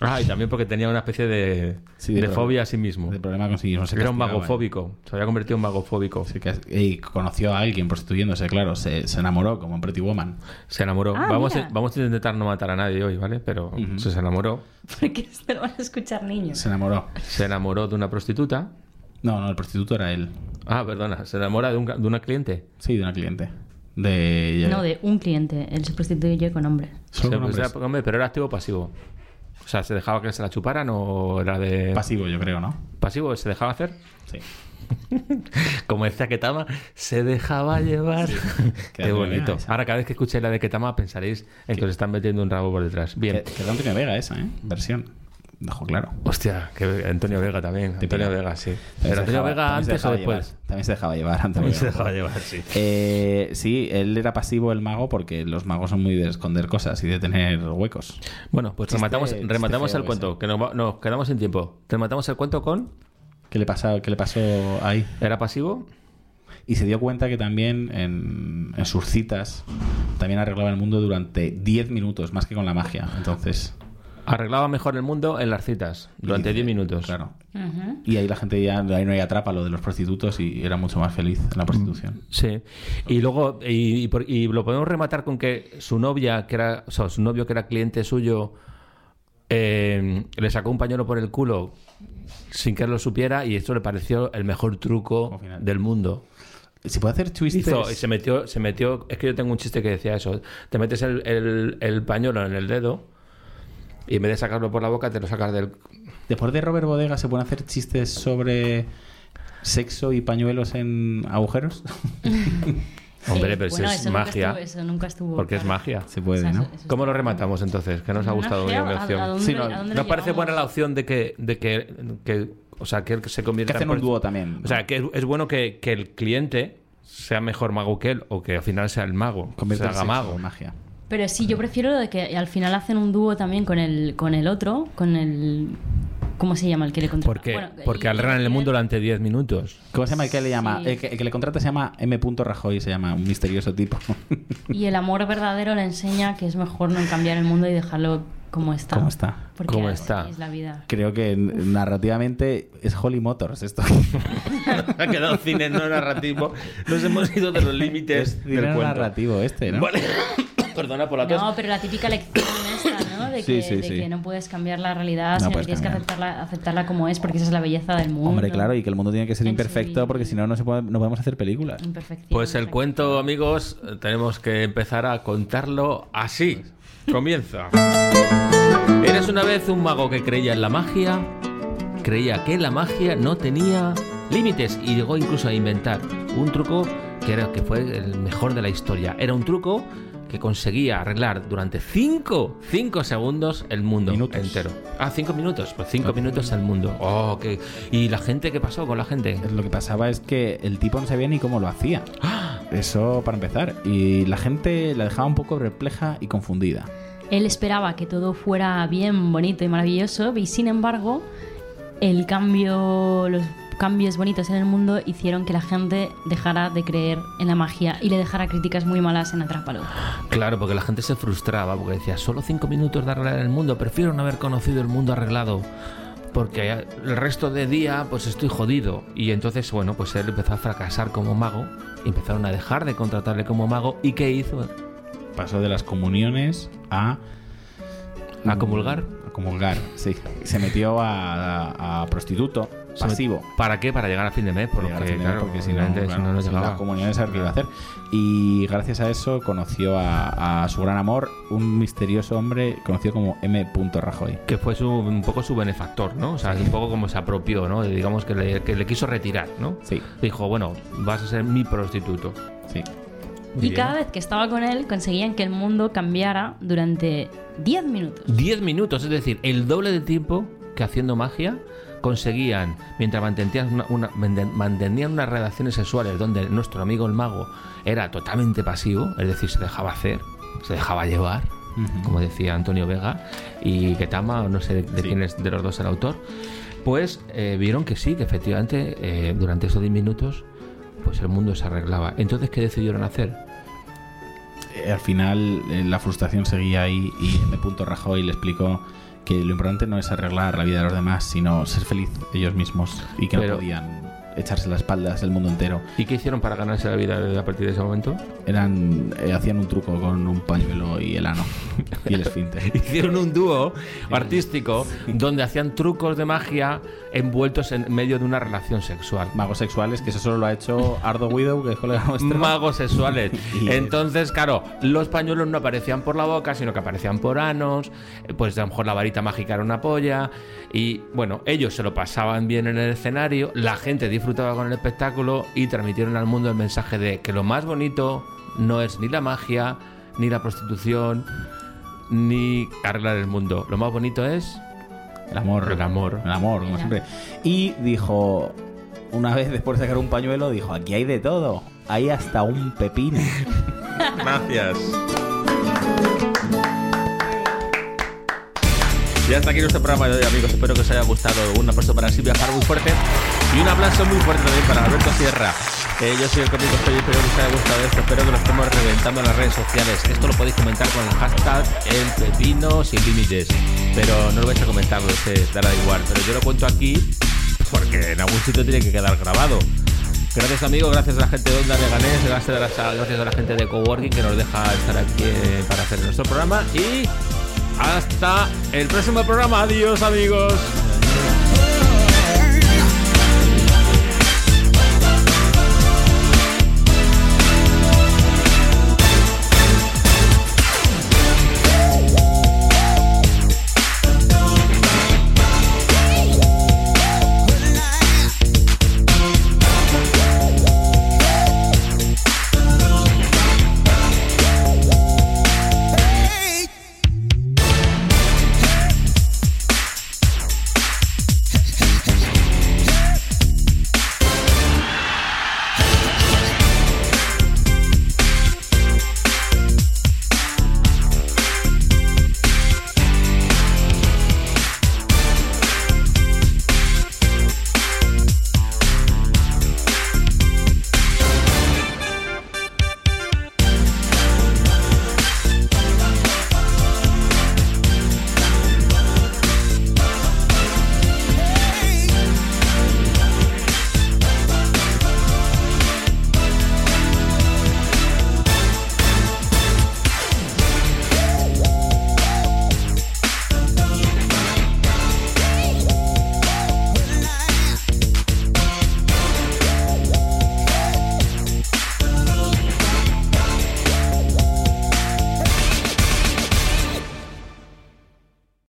Ah, y también porque tenía una especie de, Sí, de, de fobia a sí mismo. El problema con sí mismo. se Era un magofóbico. Se había convertido en magofóbico. Sí, que- y conoció a alguien prostituyéndose, claro. Se, se enamoró como en Pretty Woman. Se enamoró. Ah, vamos, mira. a, vamos a intentar no matar a nadie hoy, ¿vale? Pero Ujú. se enamoró. Porque [laughs] esto lo van a escuchar niños. Se enamoró. Se enamoró de una prostituta. No, no, el prostituto era él. Ah, perdona. Se enamora de, un, de una cliente. Sí, de una cliente. De... No, de un cliente. Él se prostituye con hombres. Solo Se- con hombres. pero era activo o pasivo. O sea, ¿se dejaba que se la chuparan o era de Pasivo, yo creo, ¿no? pasivo? ¿Se dejaba hacer? Sí. [laughs] Como decía Ketama, se dejaba llevar. [laughs] Qué bonito. Ahora, cada vez que escuchéis la de Ketama, pensaréis en que os están metiendo un rabo por detrás. Bien. Que, que de Antonio Vega esa, ¿eh? Versión. Dejó claro. Hostia, que Antonio Vega también. Antonio. Vega, sí. Pero Antonio dejaba- Vega antes o después. llevar. También se dejaba llevar. [laughs] Antonio También se dejaba llevar, sí. Eh, sí, él era pasivo el mago porque los magos son muy de esconder cosas y de tener huecos. Bueno, pues Chiste- rematamos, chiste rematamos el cuento, que nos, quedamos sin tiempo. Rematamos el cuento con... ¿Qué le, pasa, ¿Qué le pasó ahí? ¿Era pasivo? Y se dio cuenta que también en, en sus citas también arreglaba el mundo durante 10 minutos, más que con la magia. Entonces, Arreglaba mejor el mundo en las citas, durante dice- 10 minutos. Claro. Y ahí la gente ya, ahí no hay atrapa lo de los prostitutos y era mucho más feliz en la prostitución. Sí. Y luego, y, y por- y lo podemos rematar con que su novia, que era, o sea, su novio que era cliente suyo, eh, le sacó un pañuelo por el culo sin que él lo supiera y esto le pareció el mejor truco del mundo. Se puede hacer twists. Hizo, y se metió, se metió, es que yo tengo un chiste que decía eso, te metes el, el- el pañuelo en el dedo y en vez de sacarlo por la boca te lo sacas del... Después de Robert Bodega, ¿se pueden hacer chistes sobre sexo y pañuelos en agujeros? [laughs] Hombre, Eh, pero bueno, eso es eso nunca magia. estuvo- eso nunca estuvo. Porque es claro. magia. Se puede, O sea, ¿no? eso- eso ¿Cómo lo rematamos entonces? Que nos ha gustado Magia, bien mi ¿a- opción. a dónde Sí, no, a dónde ¿Nos lo parece buena la opción de que, de que, que- o sea, que él se Que convierta hacen en un dúo también. O sea, que es, es bueno que, que el cliente sea mejor mago que él o que al final sea el mago, se Convierte el haga mago. en magia. Pero sí, yo prefiero lo de que al final hacen un dúo también con el, con el otro, con el... ¿Cómo se llama el que le contrata? Porque, Bueno, porque y- arreglan el mundo durante 10 minutos. ¿Cómo se llama el que le llama? Sí. El, que, el que le contrata se llama M. Rajoy, se llama un misterioso tipo. Y el amor verdadero le enseña que es mejor no cambiar el mundo y dejarlo como está. ¿Cómo está? Porque ¿Cómo está? es la vida. Creo que narrativamente es Holly Motors esto. [laughs] ha quedado cine no narrativo. Nos hemos ido de los límites es del cuento. narrativo este, ¿no? Vale. [coughs] Perdona por la tos. No, pero la típica lección esta, ¿no? De, Sí, que, sí, de sí. que no puedes cambiar la realidad, No sino que tienes que aceptarla, aceptarla como es, porque esa es la belleza del mundo. Hombre, claro, y que el mundo tiene que ser En imperfecto porque si no, no, se puede- no podemos hacer películas. Imperfección, Pues el cuento, amigos, tenemos que empezar a contarlo así. Comienza. Eres una vez un mago que creía en la magia, creía que la magia no tenía límites y llegó incluso a inventar un truco que, era, que fue el mejor de la historia. Era un truco que conseguía arreglar durante 5 cinco segundos el mundo Minutos. entero. Ah, 5 minutos. Pues 5 Claro. minutos el mundo. Oh, qué- ¿Y la gente qué pasó con la gente? Lo que pasaba es que el tipo no sabía ni cómo lo hacía. Eso para empezar. Y la gente la dejaba un poco perpleja y confundida. Él esperaba que todo fuera bien, bonito y maravilloso, y sin embargo, el cambio, los cambios bonitos en el mundo hicieron que la gente dejara de creer en la magia y le dejara críticas muy malas en Atrápalo. Claro, porque la gente se frustraba porque decía, solo cinco minutos de arreglar el mundo, prefiero no haber conocido el mundo arreglado. Porque el resto de día, pues estoy jodido. Y entonces, bueno, pues él empezó a fracasar como mago. Empezaron a dejar de contratarle como mago. ¿Y qué hizo? Pasó de las comuniones a... ¿A comulgar? A comulgar, sí. Se metió a, a- a prostituto pasivo. ¿Para qué? Para llegar a fin de mes. Porque, mes, claro, porque si no, claro, si no, no sin llegaba. las comuniones a ver qué iba a hacer. Y gracias a eso conoció a, a su gran amor, un misterioso hombre conocido como M. Rajoy. Que fue su- un poco su benefactor, ¿no? O sea, un poco como se apropió, ¿no? Digamos que le, que le quiso retirar, ¿no? Sí, Dijo, bueno, vas a ser mi prostituto. sí. Muy Y bien. cada vez que estaba con él conseguían que el mundo cambiara durante 10 minutos. 10 minutos, es decir, el doble de tiempo que haciendo magia conseguían, mientras mantenían, una- una- mantenían unas relaciones sexuales donde nuestro amigo el mago era totalmente pasivo, es decir, se dejaba hacer, se dejaba llevar, como decía Antonio Vega, y Ketama, no sé de, de Sí. quién es de los dos el autor, pues eh, vieron que sí, que efectivamente eh, durante esos 10 minutos pues el mundo se arreglaba. Entonces, ¿qué decidieron hacer? Eh, al final la frustración seguía ahí y M. Rajoy le explicó que lo importante no es arreglar la vida de los demás, sino ser feliz ellos mismos y que Pero- no podían echarse las espaldas el mundo entero. ¿Y qué hicieron para ganarse la vida a partir de ese momento? Eran eh, hacían un truco con un pañuelo y el ano y el esfínter. [laughs] Hicieron un dúo [laughs] artístico donde hacían trucos de magia envueltos en medio de una relación sexual. Magos sexuales, que eso solo lo ha hecho Ardo Widow, que es colega [laughs] nuestro. Magos sexuales. Entonces, claro, los pañuelos no aparecían por la boca, sino que aparecían por anos. Pues a lo mejor la varita mágica era una polla. Y bueno, ellos se lo pasaban bien en el escenario, la gente disfrutaba con el espectáculo y transmitieron al mundo el mensaje de que lo más bonito no es ni la magia, ni la prostitución, ni arreglar el mundo. Lo más bonito es El amor. El amor. El amor, como siempre. Y dijo, una vez después de sacar un pañuelo, dijo, aquí hay de todo. Hay hasta un pepino. [laughs] Gracias. Y hasta aquí nuestro programa de hoy, amigos. Espero que os haya gustado. Un aplauso para Silvia muy fuerte. Y un aplauso muy fuerte también para Alberto Sierra. Eh, yo soy el cómico Felipe, espero que os haya gustado esto. Espero que lo estemos reventando en las redes sociales. Esto lo podéis comentar con el hashtag El Pepino Sin Límites. Pero no lo vais a comentar, lo sé, dará igual. Pero yo lo cuento aquí porque en algún sitio tiene que quedar grabado. Gracias amigos, gracias a la gente de Onda Leganés, gracias a la, gracias a la gente de Coworking que nos deja estar aquí eh, para hacer nuestro programa y hasta el próximo programa. Adiós amigos.